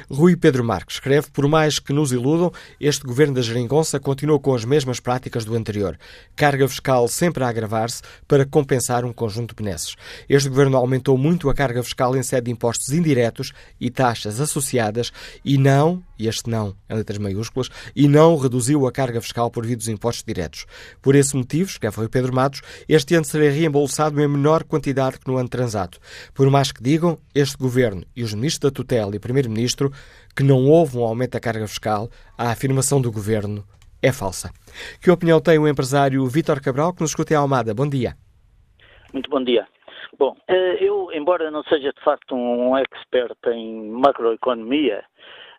Rui Pedro Marques escreve: Por mais que nos iludam, este governo da Geringonça continua com as mesmas práticas do anterior. Carga fiscal sempre a agravar-se para compensar um conjunto de benesses. Este governo aumentou muito a carga fiscal em sede de impostos indiretos e taxas associadas e não, e este não letras maiúsculas, e não reduziu a carga fiscal por via dos impostos diretos. Por esse motivo, escreve Rui Pedro Matos, este ano será reembolsado em menor quantidade que no ano transato. Por mais que digam, este governo e os ministros da tutela e primeiro-ministro que não houve um aumento da carga fiscal, a afirmação do governo é falsa. Que opinião tem o empresário Vítor Cabral, que nos escuta em Almada? Bom dia. Muito bom dia. Bom, eh, eu, embora não seja de facto um expert em macroeconomia,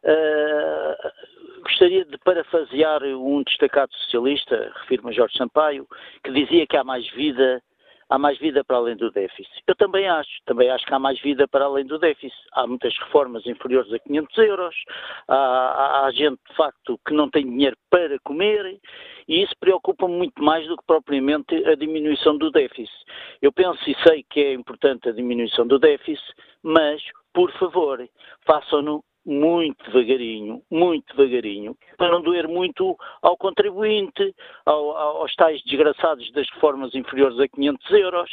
uh, gostaria de parafrasear um destacado socialista, refiro-me a Jorge Sampaio, que dizia que há mais vida há mais vida para além do déficit. Eu também acho, também acho que há mais vida para além do déficit. Há muitas reformas inferiores a 500 euros, há, há, gente, de facto, que não tem dinheiro para comer, e isso preocupa-me muito mais do que propriamente a diminuição do déficit. Eu penso e sei que é importante a diminuição do déficit, mas, por favor, façam-no muito devagarinho, muito devagarinho, para não doer muito ao contribuinte, ao, aos tais desgraçados das reformas inferiores a 500 euros.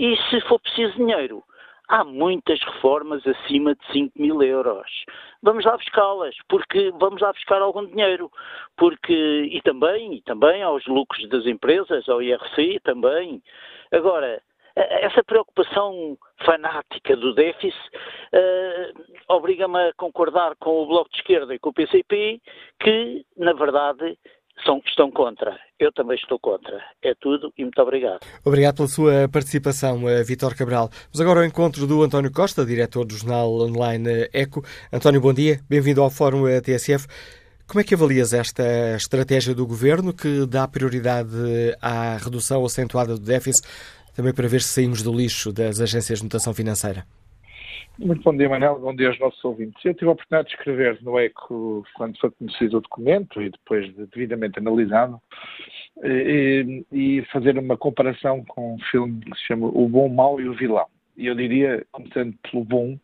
E se for preciso dinheiro, há muitas reformas acima de 5 mil euros. Vamos lá buscá-las, porque vamos lá buscar algum dinheiro, porque e também e também aos lucros das empresas, ao IRC também. Agora essa preocupação fanática do déficit uh, obriga-me a concordar com o Bloco de Esquerda e com o PCP, que, na verdade, são, estão contra. Eu também estou contra. É tudo e muito obrigado. Obrigado pela sua participação, eh, Vitor Cabral. Vamos agora ao encontro do António Costa, diretor do jornal online ECO. António, bom dia. Bem-vindo ao Fórum eh, TSF. Como é que avalias esta estratégia do governo que dá prioridade à redução acentuada do déficit também para ver se saímos do lixo das agências de notação financeira. Muito bom dia, Manel. Bom dia aos nossos ouvintes. Eu tive a oportunidade de escrever no ECO quando foi conhecido o documento e depois de devidamente analisado e, e, fazer uma comparação com um filme que se chama O Bom, o Mau e o Vilão. E eu diria, começando pelo bom,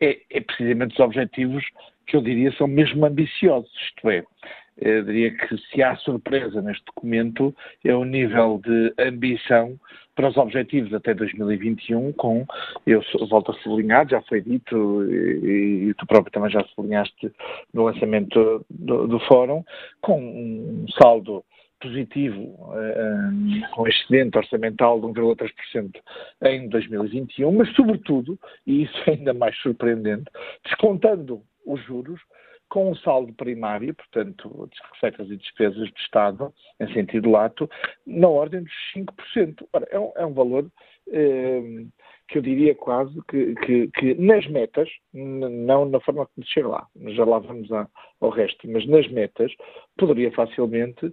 é, é precisamente os objetivos que eu diria são mesmo ambiciosos, isto é, eu diria que se há surpresa neste documento é o nível de ambição para os objetivos até 2021, com, eu volto a sublinhar, já foi dito e, e tu próprio também já sublinhaste no lançamento do, do fórum, com um saldo positivo, um, com excedente orçamental de 1,3% em 2021, mas sobretudo, e isso é ainda mais surpreendente, descontando os juros, com um saldo primário, portanto, receitas e despesas do Estado, em sentido lato, na ordem dos 5%. Ora, é um, é um valor eh, que eu diria quase que, que, que nas metas, não na forma como chega lá, já lá vamos ao resto, mas nas metas, poderia facilmente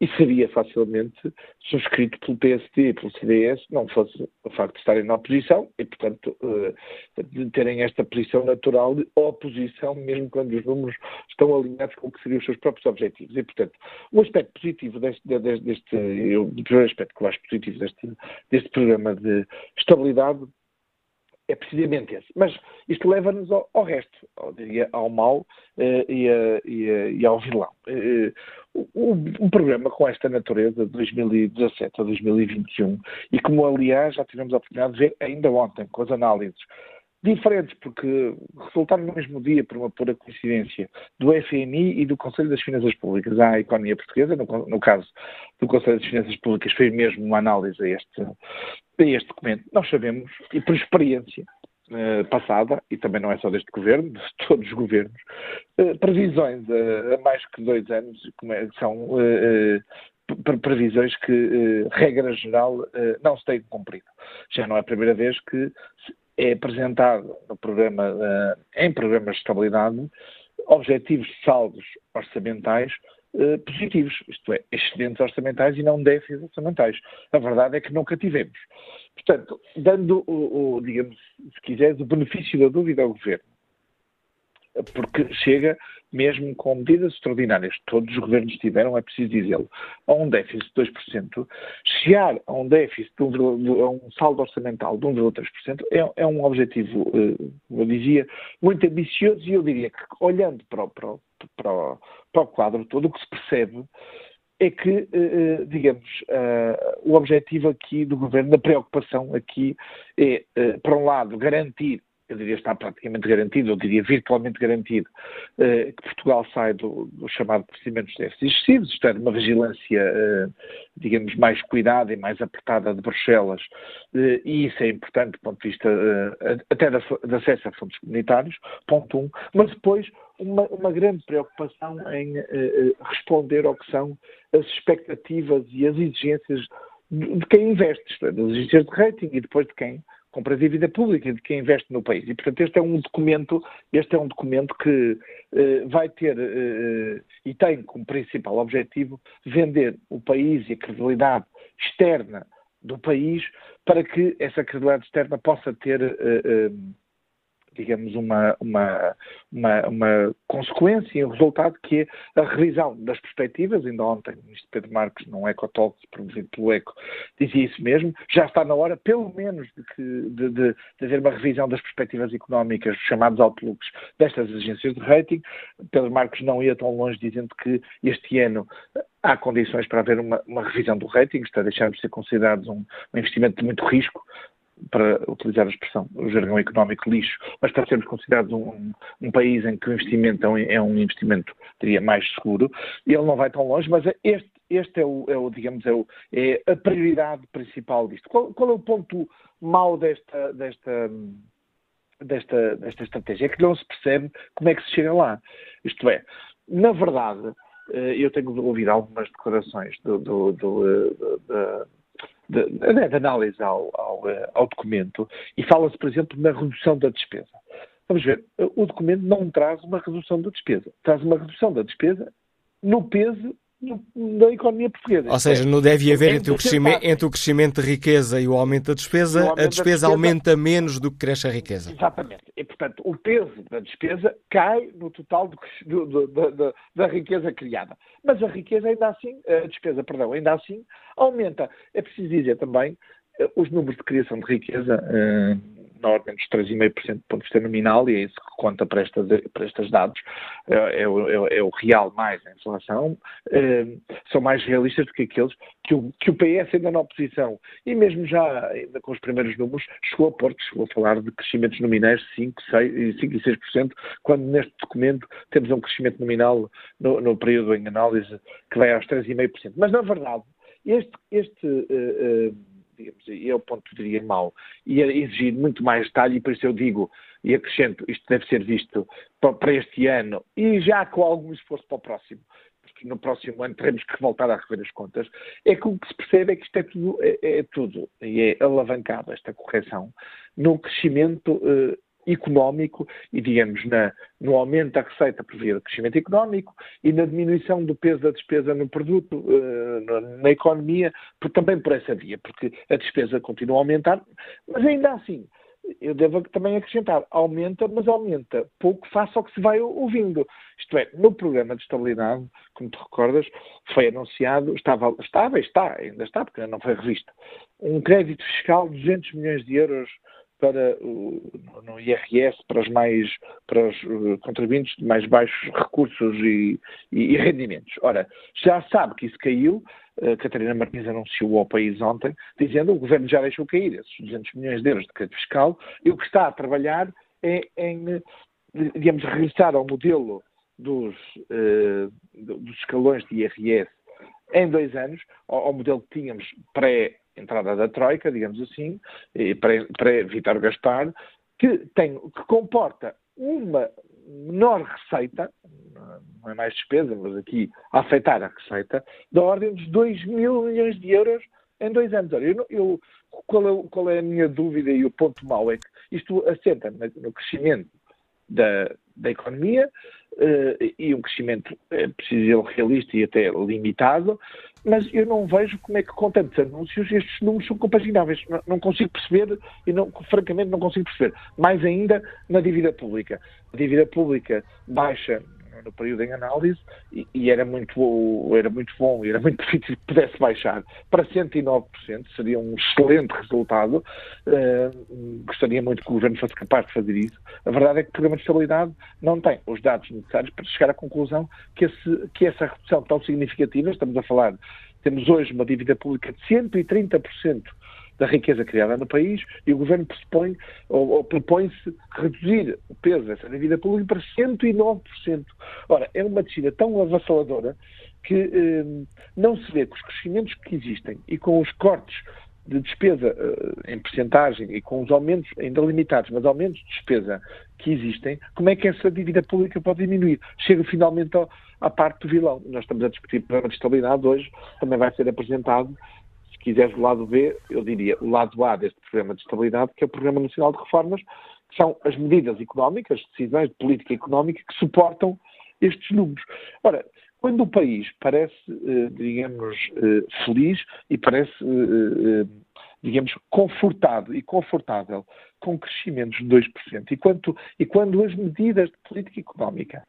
e seria facilmente subscrito pelo PSD e pelo CDS, não fosse o facto de estarem na oposição e, portanto, eh, de terem esta posição natural de oposição, mesmo quando os números estão alinhados com o que seriam os seus próprios objetivos. E, portanto, o aspecto positivo deste, deste, deste o primeiro aspecto que eu acho positivo deste, deste programa de estabilidade é precisamente esse. Mas isto leva-nos ao, ao, resto, ao, diria, ao mal eh, e, a, e, a, e, ao vilão. Eh, um programa com esta natureza de 2017 a 2021 e como aliás já tivemos a oportunidade de ver ainda ontem com as análises diferentes, porque resultaram no mesmo dia, por uma pura coincidência, do FMI e do Conselho das Finanças Públicas à economia portuguesa. No, no caso do Conselho das Finanças Públicas, fez mesmo uma análise a este, a este documento. Nós sabemos, e por experiência, Uh, passada, e também não é só deste governo, de todos os governos, uh, previsões uh, a mais que dois anos é, são previsões que, regra geral, não se têm cumprido. Já não é a primeira vez que é apresentado no programa, em programas de estabilidade objetivos de saldos orçamentais positivos, isto é, excedentes orçamentais e não déficits orçamentais. A verdade é que nunca tivemos. Portanto, dando, o, o, digamos, se quiseres, o benefício da dúvida ao Governo, porque chega mesmo com medidas extraordinárias. Todos os governos tiveram, é preciso dizê-lo, a um déficit de 2%, chegar a um déficit, de um, a um saldo orçamental de 1,3% é, é um objetivo, eh, eu dizia, muito ambicioso e eu diria que, olhando para para para para o quadro todo, o que se percebe é que, eh, eh, digamos, o objetivo aqui do governo, a preocupação aqui é, por um lado, garantir eu diria está praticamente garantido, eu diria virtualmente garantido, eh, que Portugal sai do, do chamado procedimento de déficit excessivos, isto é, de uma vigilância, eh, digamos, mais cuidada e mais apertada de Bruxelas, eh, e isso é importante do ponto de vista eh, até de, de acesso a fundos comunitários, ponto um, mas depois uma, uma grande preocupação em eh, responder ao que são as expectativas e as exigências de, de quem investe, é, das exigências de rating e depois de quem compra dívida pública de quem investe no país. E, portanto, este é um documento, este é um documento que eh, vai ter eh, e tem como principal objetivo vender o país e a credibilidade externa do país para que essa credibilidade externa possa ter digamos, uma, uma, uma, uma consequência e um resultado que é a revisão das perspectivas. Ainda ontem o ministro Pedro Marques, num Ecotalk promovido pelo ECO, dizia isso mesmo. Já está na hora, pelo menos, de, que, de, de, de haver uma revisão das perspectivas económicas, chamados outlooks, destas agências de rating. Pedro Marques não ia tão longe dizendo que este ano há condições para haver uma, uma revisão do rating, está a deixar de ser considerados um, um investimento de muito risco, para utilizar a expressão, o jargão económico lixo, mas para sermos considerados um, um, país em que o investimento é um, é um, investimento, diria, mais seguro, ele não vai tão longe, mas este, este é, o, é o digamos, é, o, é, a prioridade principal disto. Qual, qual, é o ponto mau desta, desta, desta, desta estratégia? É que não se percebe como é que se chega lá. Isto é, na verdade, eh, eu tenho ouvido algumas declarações do, do, do, eh, do de, de análise ao, ao, eh, ao documento e fala-se, por exemplo, na redução da despesa. Vamos ver, o documento não traz uma redução da despesa, traz uma redução da despesa no peso da economia portuguesa. Ou seja, não deve haver entre o, crescimento, entre o crescimento de riqueza e o aumento da despesa, aumento a despesa, aumenta menos do que cresce a riqueza. Exatamente. E, portanto, o peso da despesa cai no total do, do, do, da, da riqueza criada. Mas a riqueza ainda assim, a despesa, perdão, ainda assim aumenta. É preciso dizer também, eh, os números de criação de riqueza uh, na ordem dos 3,5% do ponto de vista nominal, e é isso que conta para, estas, para estes dados, é, é, o, é, é o real mais a inflação, é, são mais realistas do que aqueles que o, que o PS, ainda na oposição, e mesmo já ainda com os primeiros números, chegou a pôr, chegou a falar de crescimentos nominais de 5, 6, 5 e 6%, quando neste documento temos um crescimento nominal no, no período em análise que vai aos 3,5%. Mas, na verdade, este, este uh, uh, digamos, e é o ponto, diria, mau, e a exigir muito mais detalhe, e por isso eu digo, e acrescento, isto deve ser visto para este ano, e já com algum esforço para o próximo, porque no próximo ano teremos que voltar a rever as contas, é que o que se percebe é que isto é tudo, é, é tudo, e é alavancado esta correção, no crescimento eh, económico e, digamos, na, no aumento da receita por via do crescimento económico e na diminuição do peso da despesa no produto, na, na, economia, por, também por essa via, porque a despesa continua a aumentar, mas ainda assim, eu devo também acrescentar, aumenta, mas aumenta pouco face ao que se vai ouvindo. Isto é, no programa de estabilidade, como te recordas, foi anunciado, estava, estava, está, ainda está, porque ainda não foi revisto, um crédito fiscal de 200 milhões de euros para no IRS para os mais para os uh, contribuintes de mais baixos recursos e, e, e rendimentos. Ora, já sabe que isso caiu. Uh, Catarina Martins anunciou ao país ontem, dizendo que o governo já deixou cair esses 200 milhões de euros de crédito fiscal e o que está a trabalhar é em, digamos, regressar ao modelo dos, uh, dos escalões de IRS em dois anos, ao, ao modelo que tínhamos pré entrada da Troika, digamos assim, para, para evitar gastar, que, tem, que comporta uma menor receita, não é mais despesa, mas aqui afetar a receita, da ordem dos 2 mil milhões de euros em dois anos. Eu, eu, qual, é, qual, é, a minha dúvida e o ponto mau é que isto assenta no crescimento da, da economia, uh, e um crescimento, é preciso dizer, realista e até limitado, mas eu não vejo como é que com tantos anúncios estes números são compagináveis. Não, não consigo perceber e, não, francamente, não consigo perceber. Mais ainda na dívida pública. A dívida pública baixa no período em análise e, e, era, muito, era muito bom era muito difícil que pudesse baixar para 109%, seria um excelente resultado. Uh, gostaria muito que o Governo fosse capaz de fazer isso. A verdade é que o Programa de Estabilidade não tem os dados necessários para chegar à conclusão que, esse, que essa redução tão significativa, estamos a falar, temos hoje uma dívida pública de 130% da riqueza criada no país e o governo pressupõe ou, ou propõe-se reduzir o peso dessa dívida pública para 109%. Ora, é uma descida tão avassaladora que eh, não se vê com os crescimentos que existem e com os cortes de despesa uh, em percentagem e com os aumentos ainda limitados, mas aumentos de despesa que existem, como é que essa dívida pública pode diminuir? Chega finalmente ao, à parte do vilão. Nós estamos a discutir o programa de estabilidade hoje, também vai ser apresentado quiseres o lado B, eu diria o lado A deste programa de estabilidade, que é o Programa Nacional de Reformas, que são as medidas económicas, decisões de política económica que suportam estes números. Ora, quando o país parece, eh, digamos, eh, feliz e parece, eh, digamos, confortado e confortável com crescimentos de 2%, e quando, e quando as medidas de política económica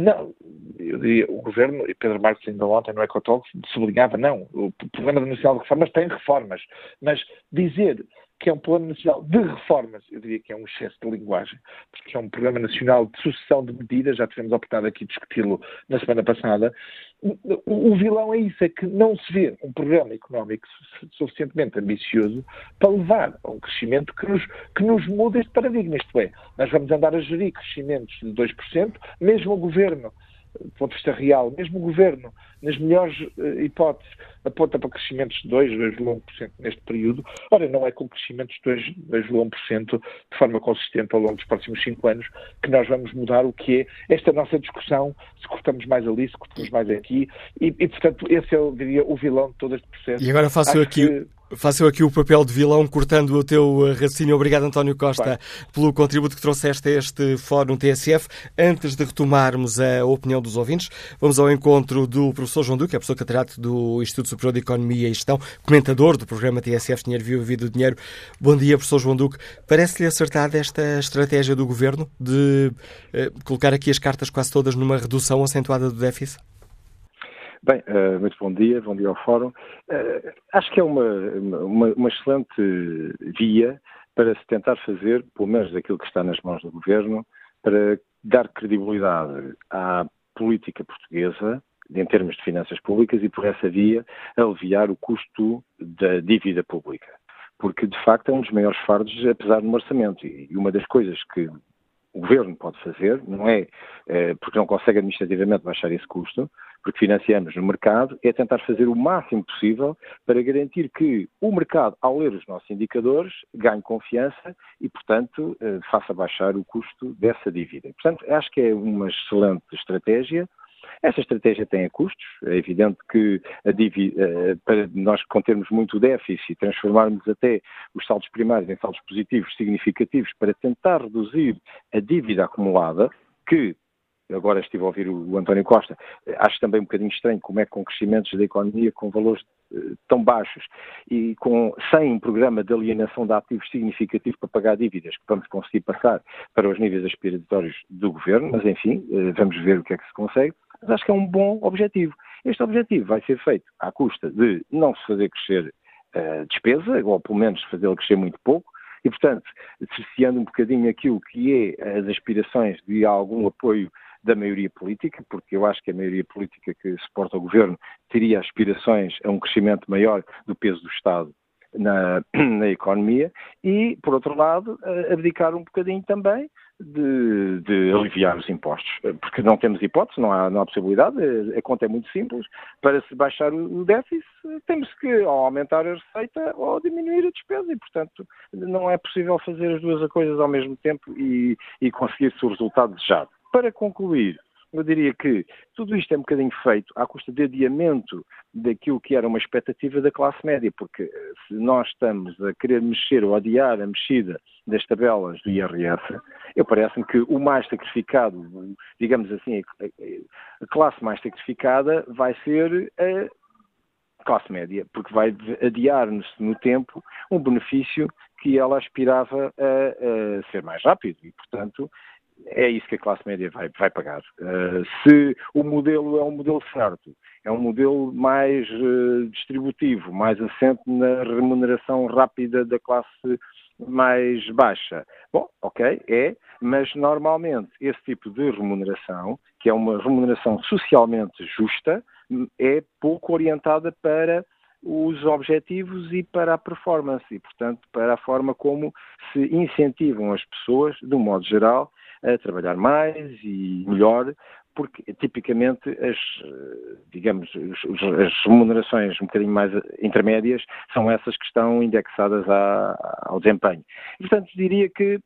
não, eu diria, o Governo, e Pedro Marques ainda ontem no Ecotalk sublinhava, não, o Programa Nacional de Reformas tem reformas, mas dizer que é um Plano Nacional de Reformas, eu diria que é um excesso de linguagem, porque é um Programa Nacional de Sucessão de Medidas, já tivemos a oportunidade aqui de discuti-lo na semana passada. O, o vilão é isso, é que não se vê um programa económico suficientemente ambicioso para levar a um crescimento que nos, que nos muda este paradigma. Isto é, nós vamos andar a gerir crescimentos de 2%, mesmo o Governo do ponto de vista real, mesmo o Governo, nas melhores uh, hipóteses, aponta para crescimentos de 2, 2,1% neste período. Ora, não é com crescimentos de 2,1% de forma consistente ao longo dos próximos 5 anos que nós vamos mudar o que é esta nossa discussão, se cortamos mais ali, se cortamos mais aqui, e, e portanto, esse é, eu diria, o vilão de todo este processo. E agora faço Acho aqui... Que Faço eu aqui o papel de vilão, cortando o teu eh, raciocínio. Obrigado, António Costa, pelo contributo que trouxeste a este Fórum TSF. Antes de retomarmos a opinião dos ouvintes, vamos ao encontro do professor João Duque, é professor catedrático do Instituto Superior de Economia e Gestão, comentador do programa TSF Dinheiro Vivo Vida do Dinheiro. Bom dia, professor João Duque. Parece-lhe acertada esta estratégia do Governo de eh, colocar aqui as cartas quase todas numa redução acentuada do déficit? Bem, uh, muito bom dia, bom dia ao Fórum. Uh, acho que é uma, uma, uma, excelente via para se tentar fazer, pelo menos aquilo que está nas mãos do Governo, para dar credibilidade à política portuguesa em termos de finanças públicas e, por essa via, aliviar o custo da dívida pública. Porque, de facto, é um dos maiores fardos, apesar do orçamento. E uma das coisas que o governo pode fazer, não é, é porque não consegue administrativamente baixar esse custo, porque financiamos no mercado, é tentar fazer o máximo possível para garantir que o mercado, ao ler os nossos indicadores, ganhe confiança e, portanto, eh, faça baixar o custo dessa dívida. Portanto, acho que é uma excelente estratégia. Essa estratégia tem custos. É evidente que dívida, eh, para nós contermos muito déficit e transformarmos até os saldos primários em saldos positivos significativos para tentar reduzir a dívida acumulada, que agora estive a ouvir o, António Costa, acho também um bocadinho estranho como é que com crescimentos da economia com valores uh, tão baixos e com, sem um programa de alienação de ativos significativo para pagar dívidas que vamos conseguir passar para os níveis aspiratórios do governo, mas enfim, uh, vamos ver o que é que se consegue. Mas acho que é um bom objetivo. Este objetivo vai ser feito à custa de não se fazer crescer a uh, despesa, ou pelo menos fazê-la crescer muito pouco, e, portanto, cerceando um bocadinho aquilo que é as aspirações de algum apoio da maioria política, porque eu acho que a maioria política que suporta o governo teria aspirações a um crescimento maior do peso do Estado na, na economia e, por outro lado, abdicar um bocadinho também de, de, aliviar os impostos, porque não temos hipótese, não há, não há possibilidade, a conta é muito simples. Para se baixar o déficit, temos que ou aumentar a receita ou diminuir a despesa e, portanto, não é possível fazer as duas coisas ao mesmo tempo e, e conseguir-se o resultado desejado. Para concluir, eu diria que tudo isto é um bocadinho feito à custa de adiamento daquilo que era uma expectativa da classe média, porque eh, se nós estamos a querer mexer ou adiar a mexida das tabelas do IRS, eu parece-me que o mais sacrificado, digamos assim, a classe mais sacrificada vai ser a classe média, porque vai adiar-nos no tempo um benefício que ela aspirava a, a, ser mais rápido e, portanto, é isso que a classe média vai, vai pagar. Uh, se o modelo é um modelo certo, é um modelo mais uh, distributivo, mais assente na remuneração rápida da classe mais baixa. Bom, ok, é, mas normalmente esse tipo de remuneração, que é uma remuneração socialmente justa, é pouco orientada para os objetivos e para a performance e, portanto, para a forma como se incentivam as pessoas, de um modo geral, a trabalhar mais e melhor, porque tipicamente as, digamos, as remunerações um bocadinho mais intermédias são essas que estão indexadas ao desempenho. E, portanto, diria que,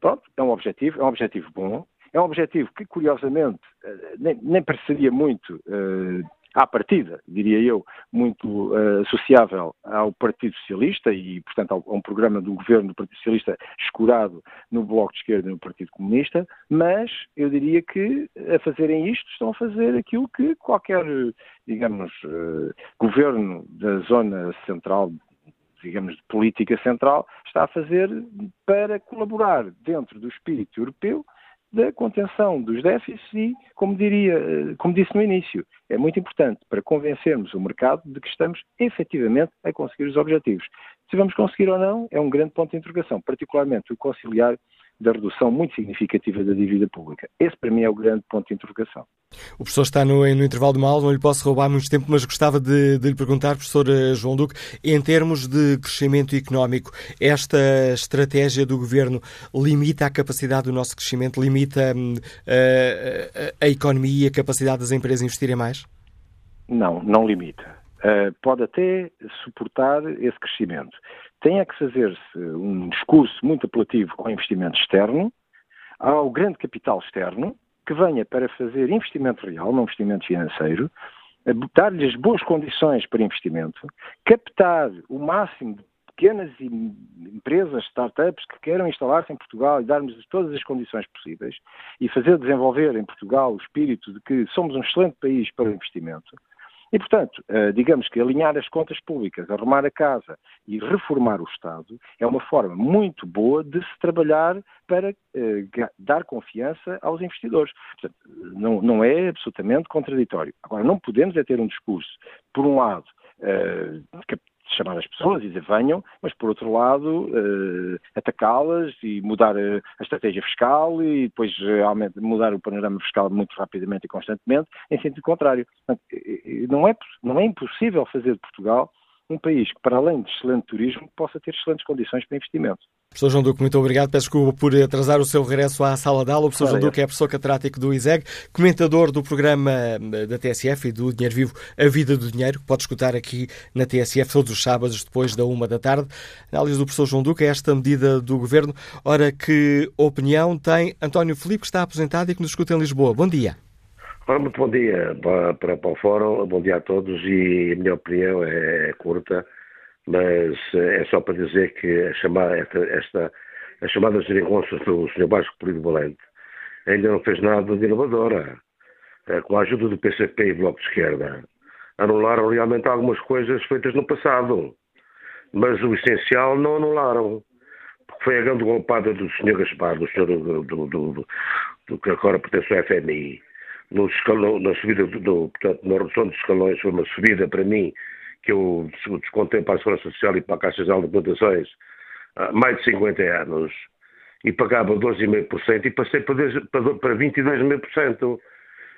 pronto, é um objetivo, é um objetivo bom, é um objetivo que, curiosamente, eh, nem, nem pareceria muito uh, à partida, diria eu, muito uh, associável ao Partido Socialista e, portanto, a um programa do governo do Partido Socialista escurado no Bloco de Esquerda e no Partido Comunista, mas eu diria que a fazerem isto estão a fazer aquilo que qualquer, digamos, uh, governo da zona central digamos, de política central, está a fazer para colaborar dentro do espírito europeu da contenção dos déficits e, como diria, eh, como disse no início, é muito importante para convencermos o mercado de que estamos efetivamente a conseguir os objetivos. Se vamos conseguir ou não, é um grande ponto de interrogação, particularmente o conciliar da redução muito significativa da dívida pública. Esse, para mim, é o grande ponto de interrogação. O professor está no, no intervalo de uma aula, não lhe posso roubar muito tempo, mas gostava de, de lhe perguntar, professor eh, João Duque, em termos de crescimento económico, esta estratégia do governo limita a capacidade do nosso crescimento, limita uh, a, economia e a capacidade das empresas investirem mais? Não, não limita. Uh, pode até suportar esse crescimento tem é que fazer-se um discurso muito apelativo ao investimento externo, ao grande capital externo, que venha para fazer investimento real, não investimento financeiro, dar-lhes boas condições para investimento, captar o máximo de pequenas empresas, startups que queiram instalar-se em Portugal e darmos todas as condições possíveis e fazer desenvolver em Portugal o espírito de que somos um excelente país para o investimento, e, portanto, eh, digamos que alinhar as contas públicas, arrumar a casa e reformar o Estado é uma forma muito boa de se trabalhar para eh, dar confiança aos investidores. Portanto, não, não é absolutamente contraditório. Agora, não podemos é ter um discurso, por um lado, eh, chamar as pessoas e dizer venham, mas por outro lado uh, atacá-las e mudar a, a, estratégia fiscal e depois uh, mudar o panorama fiscal muito rapidamente e constantemente em sentido contrário. Não, é, não é impossível fazer de Portugal um país que, para além de excelente turismo, possa ter excelentes condições para investimento. Professor João Duque, muito obrigado. Peço desculpa por atrasar o seu regresso à sala de aula. O professor João Duque é professor catedrático do ISEG, comentador do programa eh, da TSF e do Dinheiro Vivo, A Vida do Dinheiro, que pode escutar aqui na TSF todos os sábados, depois da uma da tarde. Análise do professor João Duque é esta medida do Governo. Ora, que opinião tem António Filipe, que está aposentado e que nos escuta em Lisboa. Bom dia. Ora, muito bom dia para, para, para o Fórum, bom dia a todos e a minha opinião é curta, mas é só para dizer que a chamada, esta, esta, a chamada geringonça do Sr. Vasco Polido Valente ainda não fez nada de inovadora. É, com a ajuda do PCP e Bloco de Esquerda, anularam realmente algumas coisas feitas no passado, mas o essencial não anularam. Porque foi a grande golpada do Sr. Gaspar, do Sr. Do, do, do, do, que agora pertence ao FMI, no escalão, na subida do, portanto, na redução dos escalões, foi uma subida para mim que eu descontei para a Segurança Social e para a Caixa Geral de Plantações há mais de 50 anos e pagava 12,5% e passei para 22,5%.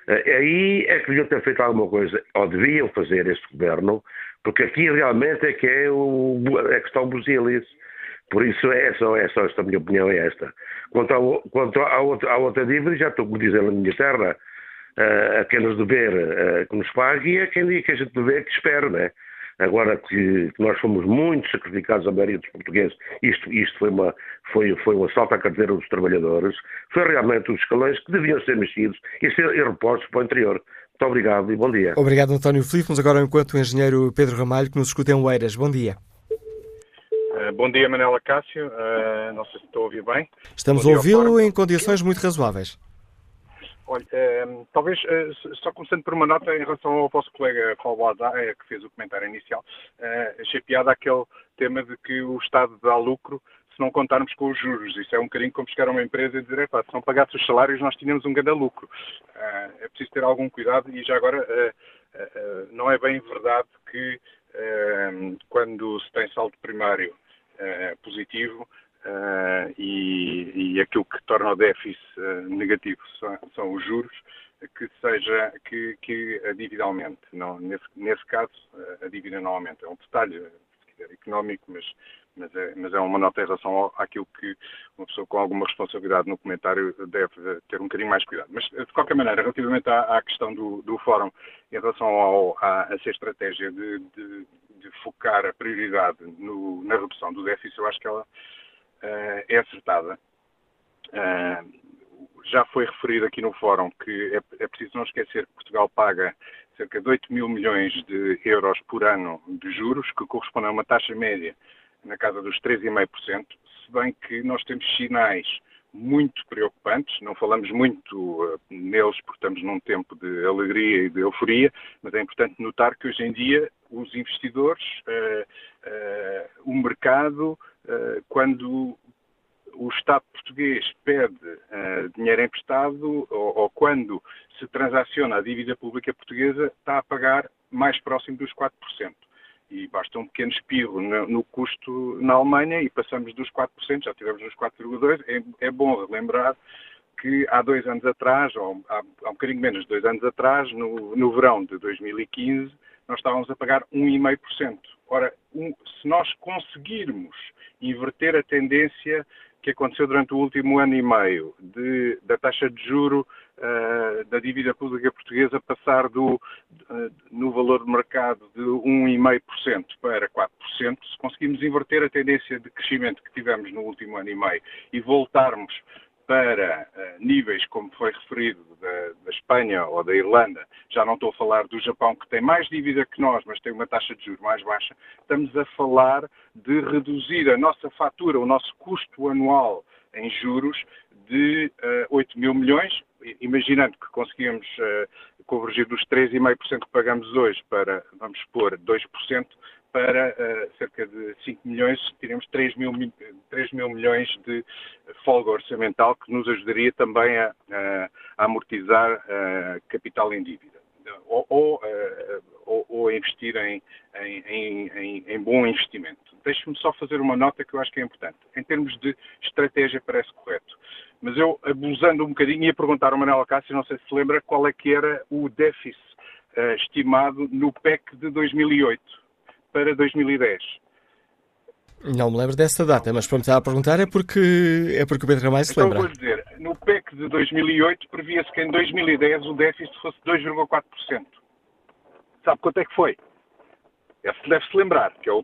Eh, aí é que deviam ter feito alguma coisa, ou deviam fazer este governo, porque aqui realmente é que é, o, é que está o Busilis. Por isso é só, é só esta minha opinião é esta. Quanto, ao, quanto à, outra, à outra dívida, já estou dizendo na minha terra, uh, a quem nos dever que nos pague e a quem, que a gente dever que espere, né? Agora que, nós fomos muito sacrificados a maioria dos portugueses, isto, isto foi, uma, foi, foi um assalto à carteira dos trabalhadores, foi realmente os escalões que deviam ser mexidos e ser repostos para o interior. Muito obrigado e bom dia. Obrigado, António Filipe. Mas agora, enquanto o engenheiro Pedro Ramalho, que nos escuta em Oeiras. Bom dia. Uh, bom dia, Manela Cássio. Uh, não sei se estou a ouvir bem. Estamos a ouvi-lo em condições muito razoáveis. Olha, uh, talvez, só começando por uma nota em relação ao vosso colega Paulo Azar, que fez o comentário inicial, achei piada aquele tema de que o Estado dá lucro se não contarmos com os juros. Isso é um bocadinho como chegar a uma empresa e dizer, se não pagasse os salários nós tínhamos um grande lucro. é preciso ter algum cuidado e já agora não é bem verdade que quando se tem saldo primário uh, positivo uh, e, e, aquilo que torna o déficit uh, negativo são, são, os juros, que seja que, que a dívida aumente. Não, nesse, nesse caso, a dívida não aumenta. É um detalhe económico, mas, mas, é, mas é uma nota em relação àquilo que uma pessoa com alguma responsabilidade no comentário deve ter um bocadinho mais cuidado. Mas, de qualquer maneira, relativamente à, à questão do, do fórum, em relação ao, à, a essa estratégia de, de de focar a prioridade no, na redução do déficit, eu acho que ela é acertada. Uh, já foi referido aqui no fórum que é, é, preciso não esquecer que Portugal paga cerca de 8 mil milhões de euros por ano de juros, que corresponde a uma taxa média na casa dos 3,5%, se bem que nós temos sinais muito preocupantes. Não falamos muito uh, neles porque estamos num tempo de alegria e de euforia, mas é importante notar que hoje em dia os investidores, o mercado, quando o Estado português pede dinheiro emprestado ou, ou quando se transaciona a dívida pública portuguesa, está a pagar mais próximo dos 4% e basta um pequeno espirro no, no, custo na Alemanha e passamos dos 4%, já tivemos nos 4,2%. É, é, bom relembrar que há dois anos atrás, ou há, há um bocadinho menos de dois anos atrás, no, no verão de 2015, nós estávamos a pagar 1,5%. Ora, um, se nós conseguirmos inverter a tendência que aconteceu durante o último ano e meio de, da taxa de juro uh, da dívida pública portuguesa passar do, uh, no valor de mercado de 1,5% para 4%, se conseguirmos inverter a tendência de crescimento que tivemos no último ano e meio e voltarmos para uh, níveis, como foi referido, da, da, Espanha ou da Irlanda, já não estou a falar do Japão, que tem mais dívida que nós, mas tem uma taxa de juros mais baixa, estamos a falar de reduzir a nossa fatura, o nosso custo anual em juros de uh, 8 mil milhões, imaginando que conseguimos uh, convergir dos 3,5% que pagamos hoje para, vamos supor, 2%, para uh, cerca de 5 milhões, teremos 3 mil, 3 mil milhões de folga orçamental que nos ajudaria também a, a amortizar uh, capital em dívida. Ou, ou, uh, ou, ou investir em, em, em, em bom investimento. Deixe-me só fazer uma nota que eu acho que é importante. Em termos de estratégia, parece correto. Mas eu, abusando um bocadinho, ia perguntar ao Manuel Cássio, não sei se se lembra, qual é que era o déficit estimado no PEC de 2008 para 2010. Não me lembro dessa data, mas para me estar a perguntar é porque, é porque o Pedro Ramalho se então, lembra. Então vou dizer, no PEC de 2008 previa-se que em 2010 o déficit fosse 2,4%. Sabe quanto é que foi? Esse deve-se lembrar, que é o,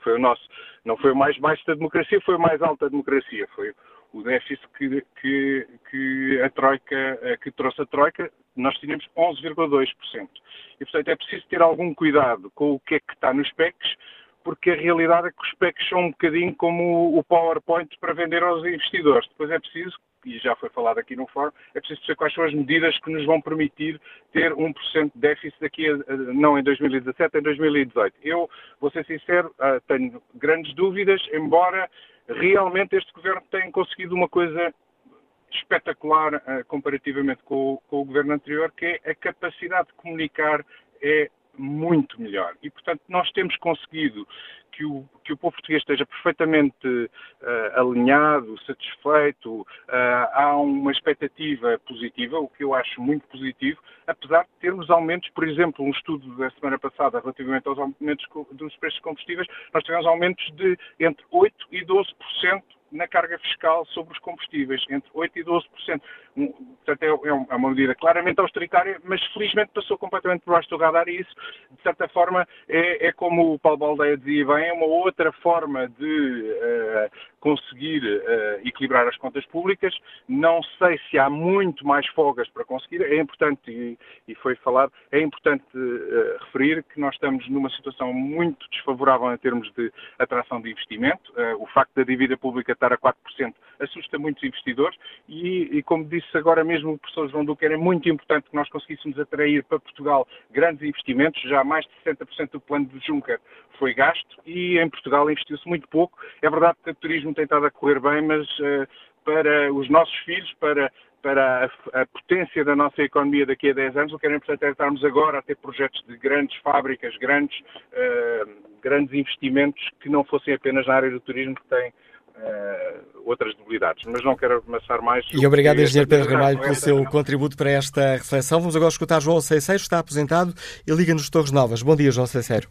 foi o nosso, não foi o mais baixo da democracia, foi o mais alto da democracia. Foi o déficit que, que, que a Troika, que trouxe a Troika, nós tínhamos 11,2%. E, portanto, é preciso ter algum cuidado com o que é que está nos PECs, porque a realidade é que os PECs são um bocadinho como o PowerPoint para vender aos investidores. Depois é preciso, e já foi falado aqui no fórum, é preciso saber quais são as medidas que nos vão permitir ter 1% de déficit daqui a, não em 2017, em 2018. Eu, vou ser sincero, ah, tenho grandes dúvidas, embora realmente este governo tenha conseguido uma coisa espetacular uh, comparativamente com, com, o governo anterior, que é a capacidade de comunicar é muito melhor. E, portanto, nós temos conseguido que o, que o povo português esteja perfeitamente uh, alinhado, satisfeito, uh, há uma expectativa positiva, o que eu acho muito positivo, apesar de termos aumentos, por exemplo, um estudo da semana passada relativamente aos aumentos dos preços combustíveis, nós tivemos aumentos de entre 8% e 12% na carga fiscal sobre os combustíveis, entre 8% e 12%. Portanto, é, é, é uma medida claramente austeritária, mas felizmente passou completamente por baixo do radar e isso, de certa forma, é, é como o Paulo Baldeia dizia bem, é uma outra forma de uh, conseguir uh, equilibrar as contas públicas. Não sei se há muito mais folgas para conseguir. É importante, e, e foi falado, é importante uh, referir que nós estamos numa situação muito desfavorável em termos de atração de investimento. o facto da dívida pública estar a 4% assusta muitos investidores e, e, como disse agora mesmo o professor João Duque, era muito importante que nós conseguíssemos atrair para Portugal grandes investimentos. Já mais de 60% do plano de Juncker foi gasto e em Portugal investiu-se muito pouco. É verdade que o turismo tem estado a correr bem, mas uh, para os nossos filhos, para para a, a, potência da nossa economia daqui a 10 anos, o que era importante é estarmos agora a ter projetos de grandes fábricas, grandes, uh, grandes investimentos que não fossem apenas na área do turismo, que tem uh, outras debilidades. Mas não quero amassar mais. E obrigado, engenheiro Pedro Ramalho, pelo seu contributo para esta reflexão. Vamos agora escutar João Ceiceiro, está aposentado e liga-nos Torres Novas. Bom dia, João Ceiceiro.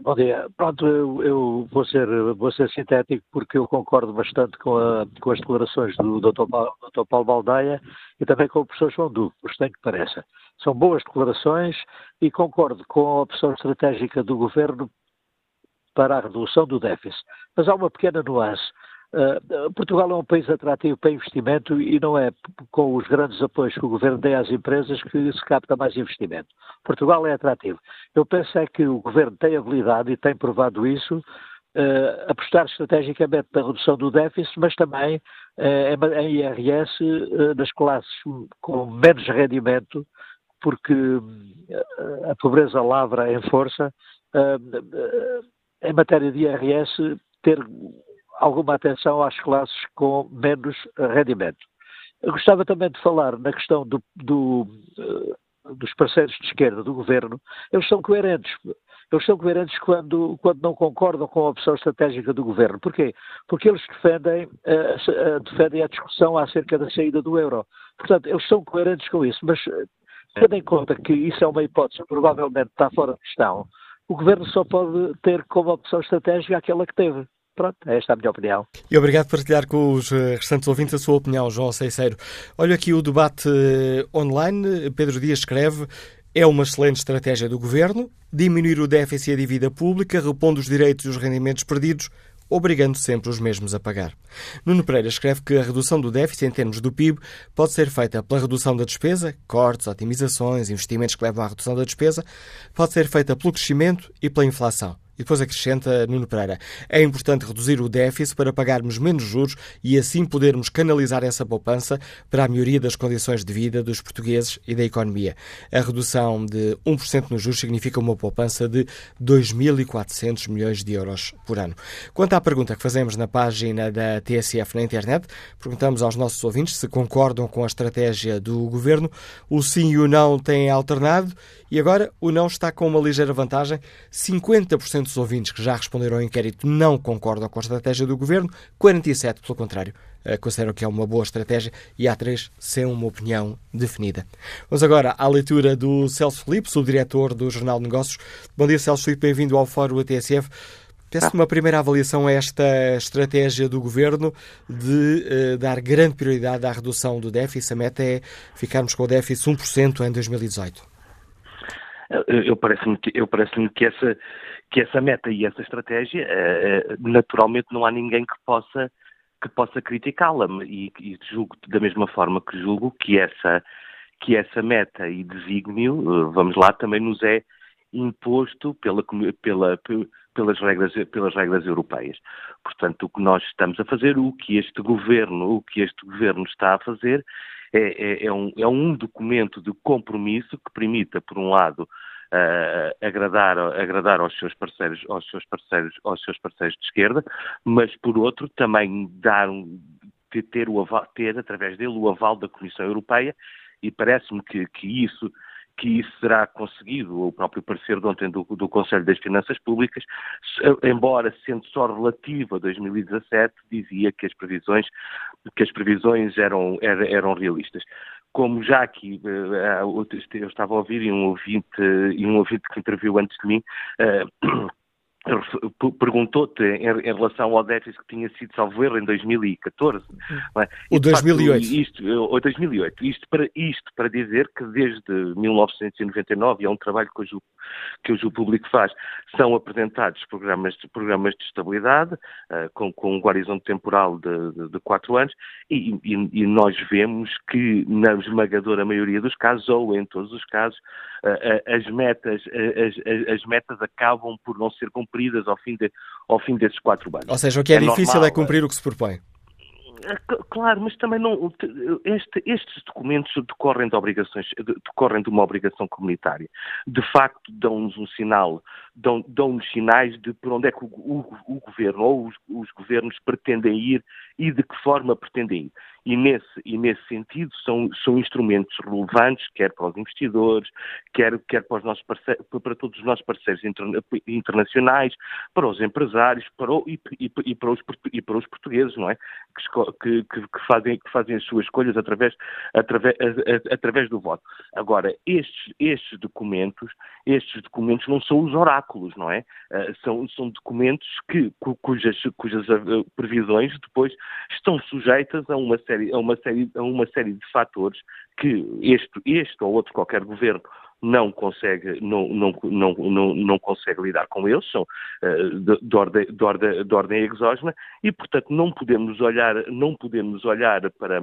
Bom dia. Pronto, eu, eu, vou, ser, vou ser sintético porque eu concordo bastante com, a, com as declarações do Dr. Paulo, Dr. Paulo Baldeia e também com o professor João Duque, por tem que pareça. São boas declarações e concordo com a opção estratégica do Governo para a redução do déficit. Mas há uma pequena nuance. Uh, Portugal é um país atrativo para investimento e não é com os grandes apoios que o governo tem às empresas que se capta mais investimento. Portugal é atrativo. Eu penso é que o governo tem habilidade e tem provado isso, uh, apostar estrategicamente na redução do déficit, mas também uh, em IRS nas classes com menos rendimento, porque a pobreza lavra em força em matéria de IRS, ter alguma atenção às classes com menos rendimento. Eu gostava também de falar na questão do, do, uh, dos parceiros de esquerda do governo. Eles são coerentes. Eles são coerentes quando, quando não concordam com a opção estratégica do governo. Porquê? Porque eles defendem, uh, defendem a discussão acerca da saída do euro. Portanto, eles são coerentes com isso, mas tendo em conta que isso é uma hipótese provavelmente está fora de questão, o governo só pode ter como opção estratégica aquela que teve. Pronto, esta é a minha opinião. E obrigado por partilhar com os eh, restantes ouvintes a sua opinião, João Seiceiro. Olha aqui o debate eh, online. Pedro Dias escreve. É uma excelente estratégia do governo diminuir o déficit e a dívida pública, repondo os direitos e os rendimentos perdidos, obrigando sempre os mesmos a pagar. Nuno Pereira escreve que a redução do déficit em termos do PIB pode ser feita pela redução da despesa, cortes, otimizações, investimentos que levam à redução da despesa, pode ser feita pelo crescimento e pela inflação. E depois acrescenta Nuno Pereira: é importante reduzir o déficit para pagarmos menos juros e assim podermos canalizar essa poupança para a melhoria das condições de vida dos portugueses e da economia. A redução de 1% nos juros significa uma poupança de 2.400 milhões de euros por ano. Quanto à pergunta que fazemos na página da TSF na internet, perguntamos aos nossos ouvintes se concordam com a estratégia do governo. O sim e o não têm alternado e agora o não está com uma ligeira vantagem. 50% dos ouvintes que já responderam ao inquérito não concordam com a estratégia do governo, 47% pelo contrário eh, consideram que é uma boa estratégia e há três sem uma opinião definida. Vamos agora à leitura do Celso Felipe, subdiretor do Jornal de Negócios. Bom dia, Celso Felipe, bem-vindo ao Fórum ATSF. Peço uma primeira avaliação a esta estratégia do Governo de uh, dar grande prioridade à redução do déficit. A meta é ficarmos com o déficit 1% em 2018. Eu parece-me eu parece que essa que essa meta e essa estratégia uh, naturalmente não há ninguém que possa que possa criticá-la e, e, julgo da mesma forma que julgo que essa que essa meta e desígnio uh, vamos lá também nos é imposto pela, pela, pelas regras pelas regras europeias. Portanto o que nós estamos a fazer o que este governo o que este governo está a fazer é, é, é, um, é um documento de compromisso que permita, por um lado, uh, agradar, agradar aos seus parceiros, aos seus parceiros, aos seus parceiros de esquerda, mas por outro também dar um, ter, o aval, ter através dele o aval da Comissão Europeia e parece-me que, que isso que isso será conseguido, o próprio parecer de ontem do, do Conselho das Finanças Públicas, embora sendo só relativo a 2017, dizia que as previsões, que as previsões eram, eram, eram realistas. Como já aqui eh, eu estava a ouvir e um ouvinte, e um ouvinte que interviu antes de mim, uh, perguntou-te em, relação ao déficit que tinha sido salvo erro em 2014. É? O 2008. Facto, isto, ou 2008. Isto para, isto para dizer que desde 1999, e é um trabalho que hoje, que hoje o público faz, são apresentados programas de, programas de estabilidade uh, com, com um horizonte temporal de, de, de quatro anos e, e, e, nós vemos que na esmagadora maioria dos casos, ou em todos os casos, uh, as, metas, as, as metas acabam por não ser cumpridas cumpridas ao fim, de, ao fim desses quatro anos. Ou seja, o que é, é difícil normal, é cumprir o que se propõe. É, claro, mas também não. Este, estes documentos decorrem de obrigações, decorrem de uma obrigação comunitária. De facto, dão-nos um sinal, dão-nos dão sinais de por onde é que o, o, o governo ou os, os, governos pretendem ir e de que forma pretendem ir e nesse, e nesse sentido são, são instrumentos relevantes, quer para os investidores, quer, quer para, os nossos para todos os nossos parceiros interna, internacionais, para os empresários para o, e, e, e, para os, e para os portugueses, não é? Que, que, que, fazem, que fazem as suas escolhas através, através, através do voto. Agora, estes, estes documentos, estes documentos não são os oráculos, não é? Uh, são, são documentos que, cujas, cujas ah, previsões depois estão sujeitas a uma série a, uma série, a uma série de fatores que este, este ou outro qualquer governo não consegue, não, não, não, não, não consegue lidar com eles, são uh, de, de, ordem, de, ordem, de ordem exógena e, portanto, não podemos olhar, não podemos olhar para,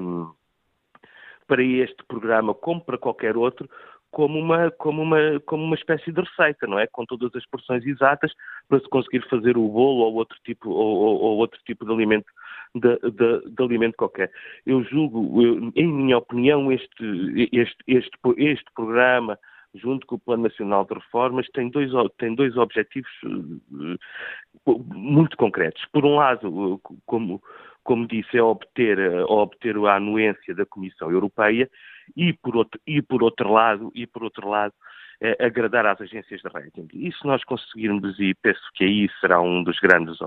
para este programa como para qualquer outro como uma, como, uma, como uma espécie de receita, não é? Com todas as porções exatas para se conseguir fazer o bolo ou outro tipo, ou, ou, ou outro tipo de alimento de, de, de alimento qualquer. Eu julgo, eu, em minha opinião, este, este, este, este programa, junto com o Plano Nacional de Reformas, tem dois, tem dois objetivos uh, muito concretos. Por um lado, como, como disse, é obter, uh, obter a anuência da Comissão Europeia e por outro, e por outro lado, e por outro lado, agradar às agências de rating. E se nós conseguirmos, e penso que aí será um dos grandes,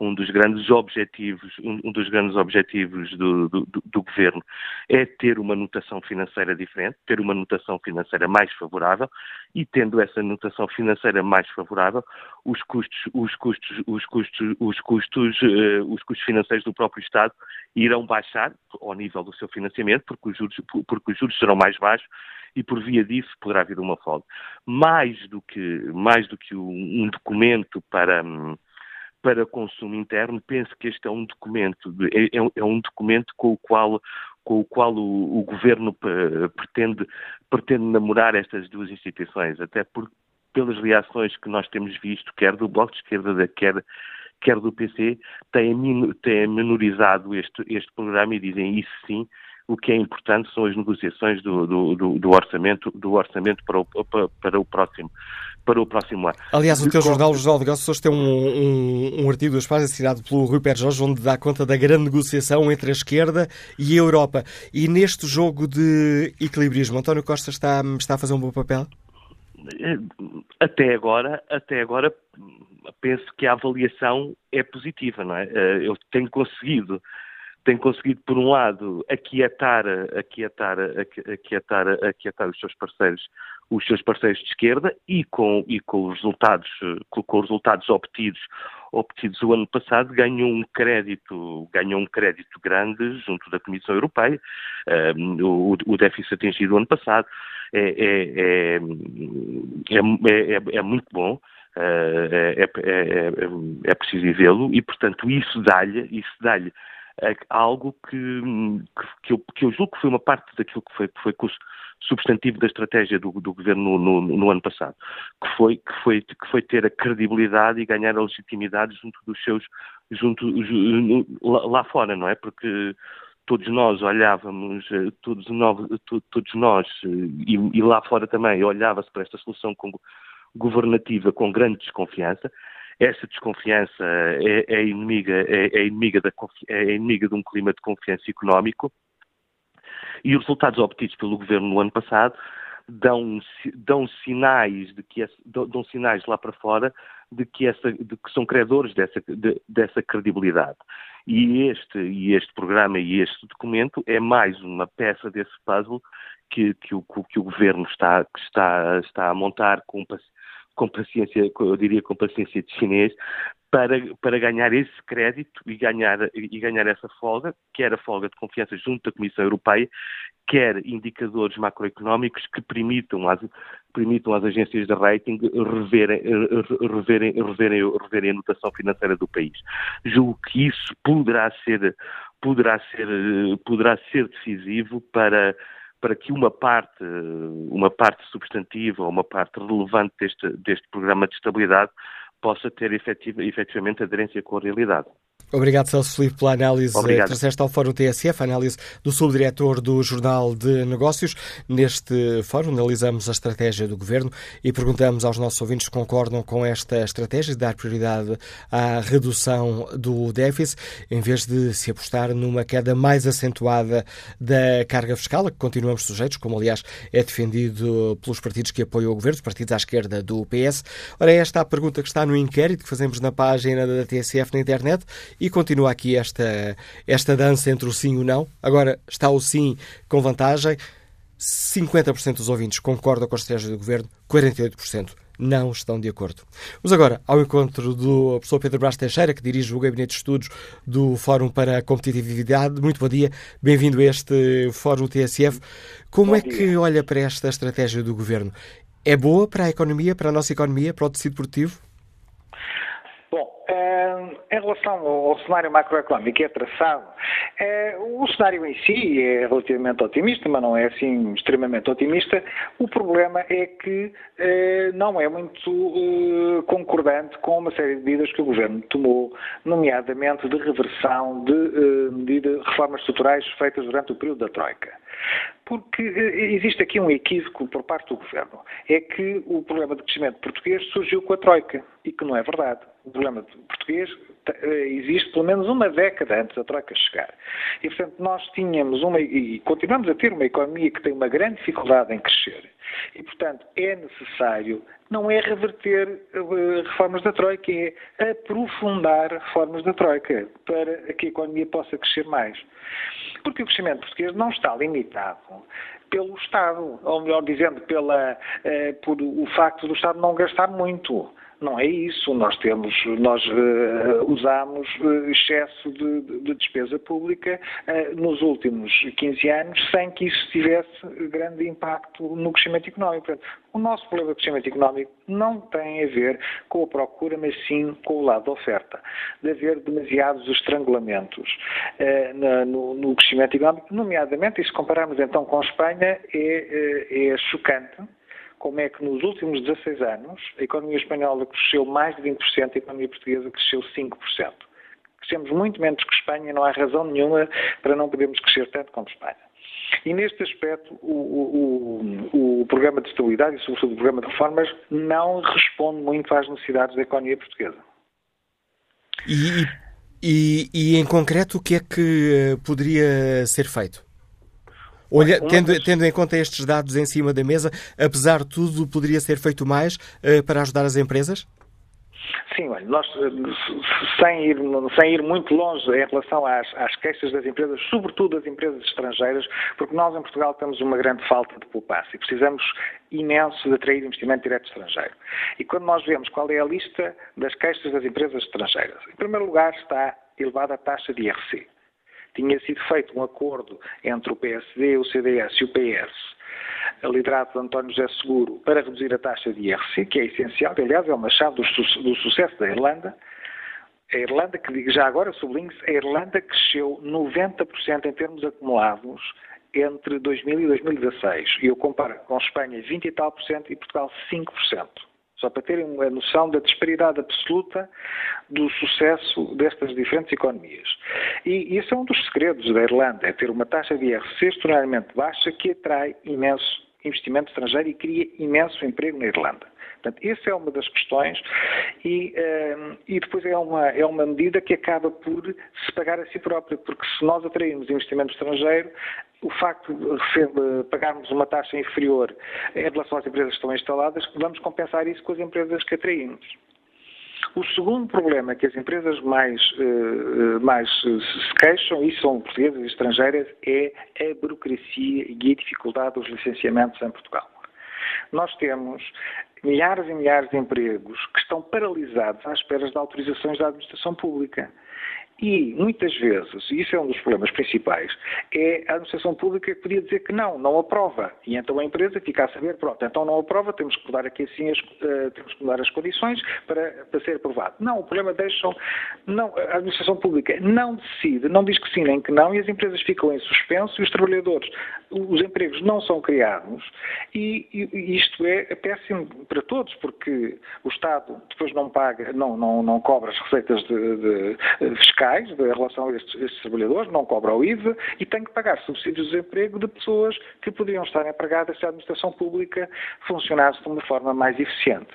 um dos grandes objetivos, um, dos grandes objetivos do, do, do, governo, é ter uma notação financeira diferente, ter uma notação financeira mais favorável, e tendo essa notação financeira mais favorável, os custos, os custos, os custos, os custos, uh, os custos financeiros do próprio Estado irão baixar ao nível do seu financiamento, porque os juros, porque os juros serão mais baixos e por via disso poderá haver uma folga. Mais do que, mais do que um documento para, para consumo interno, penso que este é um documento, é, é, é um documento com o qual com o qual o, o governo pretende, pretende namorar estas duas instituições, até porque pelas reações que nós temos visto, quer do Bloco de Esquerda, quer, quer do PC, têm, têm menorizado este, este programa e dizem isso sim, o que é importante são as negociações do, do, do, do orçamento, do orçamento para o, para, para o próximo para o próximo ano. Aliás, o teu jornal, o Jornal de Negócios, tem um, um, um artigo das páginas assinado pelo Rui Pérez Jorge, onde dá conta da grande negociação entre a esquerda e a Europa. E neste jogo de equilibrismo, António Costa está, está a fazer um bom papel? Eh, até agora, até agora penso que a avaliação é positiva, não é? Eh, eu tenho conseguido tem conseguido, por um lado, aquietar, aquietar, aquietar, aquietar os seus parceiros, os seus parceiros de esquerda e com, e com os resultados, com, os resultados obtidos, obtidos o ano passado, ganhou um crédito, ganhou um crédito grande junto da Comissão Europeia, um, o, o déficit atingido o ano passado é, é, é, é, é muito bom. É, é, preciso vê-lo e, portanto, isso dá-lhe, isso é algo que, que, eu, que eu julgo que foi uma parte daquilo que foi, foi substantivo da estratégia do, do governo no, no, no, ano passado, que foi, que, foi, que foi ter a credibilidade e ganhar a legitimidade junto dos seus, junto, lá, fora, não é? Porque todos nós olhávamos, eh, todos nós, todos nós eh, e, e lá fora também olhava-se para esta solução governativa com grande desconfiança, essa desconfiança é, é inimiga, é, é, inimiga da, é inimiga de um clima de confiança económico e os resultados obtidos pelo governo no ano passado dão, dão sinais de que dão sinais lá para fora de que, essa, de que são credores dessa, de, dessa credibilidade. E este, e este programa e este documento é mais uma peça desse puzzle que, que, o, que o governo está, que está, está a montar com, com paciência, eu diria com paciência de chinês, para, para ganhar esse crédito e ganhar, e ganhar essa folga, quer a folga de confiança junto da Comissão Europeia, quer indicadores macroeconómicos que permitam às, permitam às agências de rating reverem, reverem, reverem, reverem a notação financeira do país. Julgo que isso poderá ser, poderá ser, poderá ser decisivo para para que uma parte, uma parte substantiva ou uma parte relevante deste, deste programa de estabilidade possa ter efetiva, efetivamente aderência com a realidade. Obrigado, Celso Filipe, pela análise Obrigado. que trouxeste ao Fórum TSF, a análise do subdiretor do Jornal de Negócios. Neste fórum analisamos a estratégia do Governo e perguntamos aos nossos ouvintes se concordam com esta estratégia de dar prioridade à redução do déficit, em vez de se apostar numa queda mais acentuada da carga fiscal, a que continuamos sujeitos, como aliás é defendido pelos partidos que apoiam o Governo, os partidos à esquerda do PS. Ora, esta é a pergunta que está no inquérito que fazemos na página da TSF na internet e continua aqui esta, esta dança entre o sim e o não. Agora está o sim com vantagem. 50% dos ouvintes concordam com a estratégia do governo, 48% não estão de acordo. Vamos agora ao encontro do professor Pedro Brás Teixeira, que dirige o Gabinete de Estudos do Fórum para a Competitividade. Muito bom dia, bem-vindo a este Fórum TSF. Como bom é que olha para esta estratégia do governo? É boa para a economia, para a nossa economia, para o tecido produtivo? Em relação ao cenário macroeconómico que é traçado, é, o cenário em si é relativamente otimista, mas não é assim extremamente otimista. O problema é que é, não é muito é, concordante com uma série de medidas que o Governo tomou, nomeadamente de reversão de, eh, de reformas estruturais feitas durante o período da Troika. Porque eh, existe aqui um equívoco por parte do Governo. É que o problema de crescimento português surgiu com a Troika, e que não é verdade. O problema português eh, existe pelo menos uma década antes da Troika chegar. E, portanto, nós tínhamos uma, e continuamos a ter uma economia que tem uma grande dificuldade em crescer. E, portanto, é necessário, não é reverter uh, reformas da Troika, é aprofundar reformas da Troika para que a economia possa crescer mais. Porque o crescimento português não está limitado pelo Estado, ou melhor dizendo, pela, uh, por o facto do Estado não gastar muito. Não é isso. Nós temos, nós uh, usamos uh, excesso de, de, despesa pública uh, nos últimos 15 anos sem que isso tivesse grande impacto no crescimento económico. Portanto, o nosso problema de crescimento económico não tem a ver com a procura, mas sim com o lado da oferta. De haver demasiados estrangulamentos no, no, crescimento económico, nomeadamente, e se compararmos então com a Espanha, é, é chocante como é que nos últimos 16 anos a economia espanhola cresceu mais de 20% e a economia portuguesa cresceu 5%. Crescemos muito menos que Espanha, não há razão nenhuma para não podermos crescer tanto como Espanha. E neste aspecto, o, o, o, programa de estabilidade e, sobretudo, o programa de reformas não responde muito às necessidades da economia portuguesa. E, e, e em concreto, o que é que eh, poderia ser feito? Olha, tendo, tendo, em conta estes dados em cima da mesa, apesar de tudo, poderia ser feito mais uh, para ajudar as empresas? Sim, olha, nós, sem ir, sem ir muito longe em relação às, às, queixas das empresas, sobretudo das empresas estrangeiras, porque nós em Portugal temos uma grande falta de poupança e precisamos imenso de atrair investimento direto estrangeiro. E quando nós vemos qual é a lista das queixas das empresas estrangeiras, em primeiro lugar está elevada a taxa de IRC tinha sido feito um acordo entre o PSD, o CDS e o PS, liderado por António José Seguro, para reduzir a taxa de IRC, que é essencial, aliás, é uma chave do, su do sucesso da Irlanda. A Irlanda, que já agora, sublinho-se, a Irlanda cresceu 90% em termos acumulados entre 2000 e 2016. E eu comparo com Espanha 20 e tal por cento e Portugal 5%. Só para terem uma noção da disparidade absoluta do sucesso destas diferentes economias. E esse é um dos segredos da Irlanda, é ter uma taxa de IRC extraordinariamente baixa que atrai imenso investimento estrangeiro e cria imenso emprego na Irlanda. Portanto, essa é uma das questões e, uh, e depois é uma, é uma medida que acaba por se pagar a si própria, porque se nós atrairmos investimento estrangeiro, o facto de pagarmos uma taxa inferior em relação às empresas que estão instaladas, vamos compensar isso com as empresas que atraímos. O segundo problema que as empresas mais, uh, mais se queixam, e são portuguesas e estrangeiras, é a burocracia e a dificuldade dos licenciamentos em Portugal. Nós temos milhares e milhares de empregos que estão paralisados à espera de autorizações da administração pública. E, muitas vezes, e isso é um dos problemas principais, é a administração pública que podia dizer que não, não aprova. E então a empresa fica a saber, pronto, então não aprova, temos que mudar aqui assim, as, uh, temos que mudar as condições para, para ser aprovado. Não, o problema deixam, não, a administração pública não decide, não diz que sim nem que não, e as empresas ficam em suspenso e os trabalhadores, os empregos não são criados, e, e isto é, péssimo para todos, porque o Estado depois não paga, não, não, não cobra as receitas de, de, de fiscais fiscais em relação a estes, estes, trabalhadores, não cobra o IVA e tem que pagar subsídios de desemprego de pessoas que poderiam estar empregadas se a administração pública funcionasse de uma forma mais eficiente.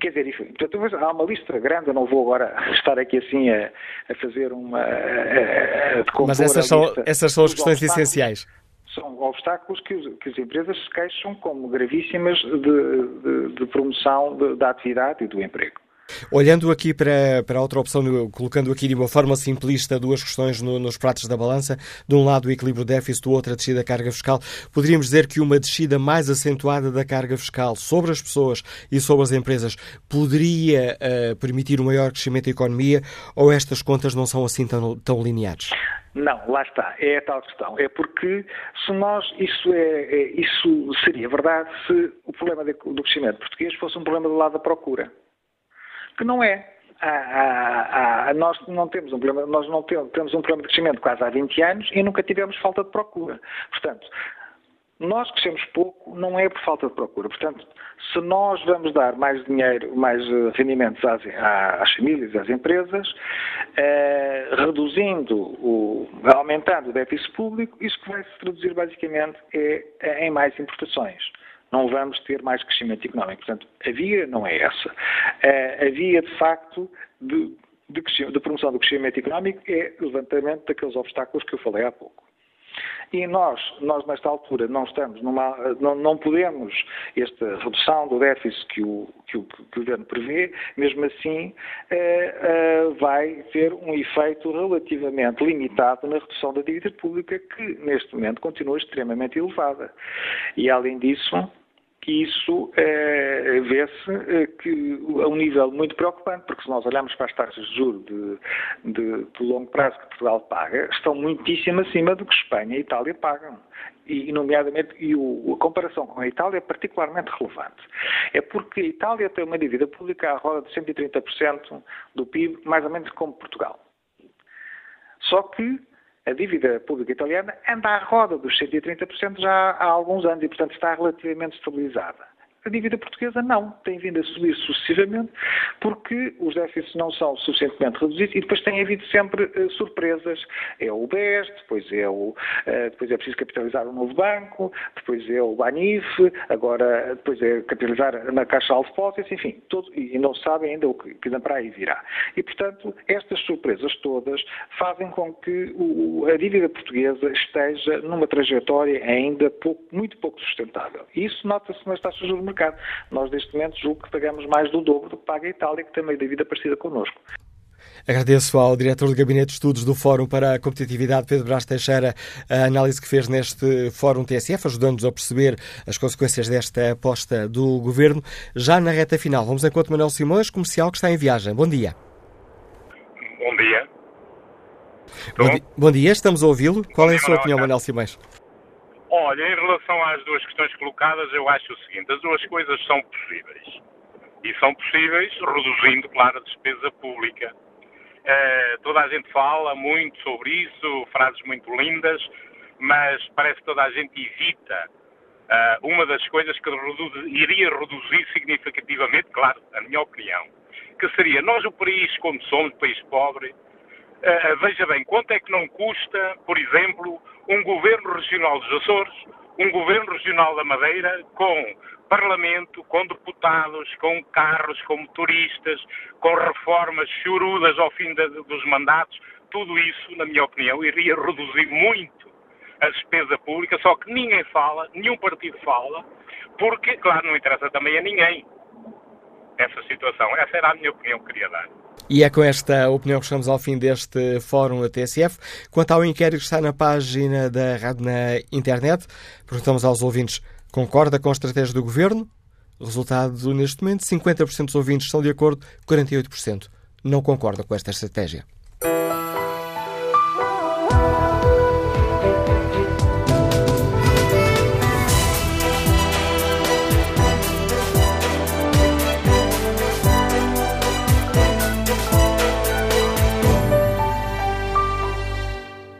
Quer dizer, enfim, portanto, há uma lista grande, eu não vou agora estar aqui assim a, a fazer uma. A, a Mas essas são, essas são as questões essenciais são obstáculos que, os, que, as empresas se queixam como gravíssimas de, de, de promoção de, da atividade e do emprego. Olhando aqui para, para outra opção, colocando aqui de uma forma simplista duas questões no, nos pratos da balança, de um lado o equilíbrio déficit, do outro a descida da carga fiscal, poderíamos dizer que uma descida mais acentuada da carga fiscal sobre as pessoas e sobre as empresas poderia uh, permitir um maior crescimento da economia ou estas contas não são assim tão, tão lineares? Não, lá está, é a tal questão. É porque se nós, isso, é, é isso seria verdade se o problema do crescimento português fosse um problema do lado da procura que não é. Há, há, nós não temos um problema, nós não temos, temos um problema de crescimento quase há 20 anos e nunca tivemos falta de procura. Portanto, nós crescemos pouco não é por falta de procura. Portanto, se nós vamos dar mais dinheiro, mais eh, rendimentos às, às famílias, às empresas, eh, reduzindo, o, aumentando o déficit público, isso que vai se traduzir basicamente é, é em mais importações não vamos ter mais crescimento económico. Portanto, a via não é essa. A via, de facto, de, de, de promoção do crescimento económico é o levantamento daqueles obstáculos que eu falei há pouco. E nós, nós nesta altura, não estamos numa, não, não podemos, esta redução do déficit que o, que o, que o Governo prevê, mesmo assim, eh, eh, vai ter um efeito relativamente limitado na redução da dívida pública, que neste momento continua extremamente elevada. E além disso, que isso é, vê-se é, que a um nível muito preocupante, porque se nós olharmos para as taxas de juros de, de, de, longo prazo que Portugal paga, estão muitíssimo acima do que Espanha e Itália pagam. E, nomeadamente, e o, a comparação com a Itália é particularmente relevante. É porque a Itália tem uma dívida pública à roda de 130% do PIB, mais ou menos como Portugal. Só que a dívida pública italiana anda à roda dos 130% já há alguns anos e, portanto, está relativamente estabilizada. A dívida portuguesa não, tem vindo a subir sucessivamente porque os déficits não são suficientemente reduzidos e depois tem havido sempre uh, surpresas. É o BES, depois é, o, uh, depois é preciso capitalizar um novo banco, depois é o BANIF, agora depois é capitalizar na Caixa de Depósitos, enfim, todo, e não se sabe ainda o que, que para aí virá. E, portanto, estas surpresas todas fazem com que o, a dívida portuguesa esteja numa trajetória ainda pouco, muito pouco sustentável. E isso nota-se nas taxas de juros mercado. Nós, neste momento, julgo que pagamos mais do dobro do que paga a Itália, que tem meio da vida parecida connosco. Agradeço ao diretor do Gabinete de Estudos do Fórum para a Competitividade, Pedro Brás Teixeira, a análise que fez neste Fórum TSF, ajudando-nos a perceber as consequências desta aposta do Governo. Já na reta final, vamos encontro Manuel Simões, comercial que está em viagem. Bom dia. Bom dia. Bom, di bom dia, estamos a ouvi-lo. Qual é a sua opinião, Manuel Simões? Olha, em relação às duas questões colocadas, eu acho o seguinte: as duas coisas são possíveis. E são possíveis reduzindo, claro, a despesa pública. Uh, toda a gente fala muito sobre isso, frases muito lindas, mas parece que toda a gente evita uh, uma das coisas que iria reduzir significativamente, claro, a minha opinião, que seria nós, o país, como somos, país pobre, uh, veja bem, quanto é que não custa, por exemplo, um governo regional dos Açores, um governo regional da Madeira, com parlamento, com deputados, com carros, com motoristas, com reformas chorudas ao fim dos mandatos, tudo isso, na minha opinião, iria reduzir muito a despesa pública, só que ninguém fala, nenhum partido fala, porque, claro, não interessa também a ninguém essa situação. Essa era a minha opinião que queria dar. E é com esta opinião que chegamos ao fim deste fórum da TSF. Quanto ao inquérito que está na página da rádio na internet, perguntamos aos ouvintes: concorda com a estratégia do governo? Resultado neste momento: 50% dos ouvintes estão de acordo, 48% não concordam com esta estratégia.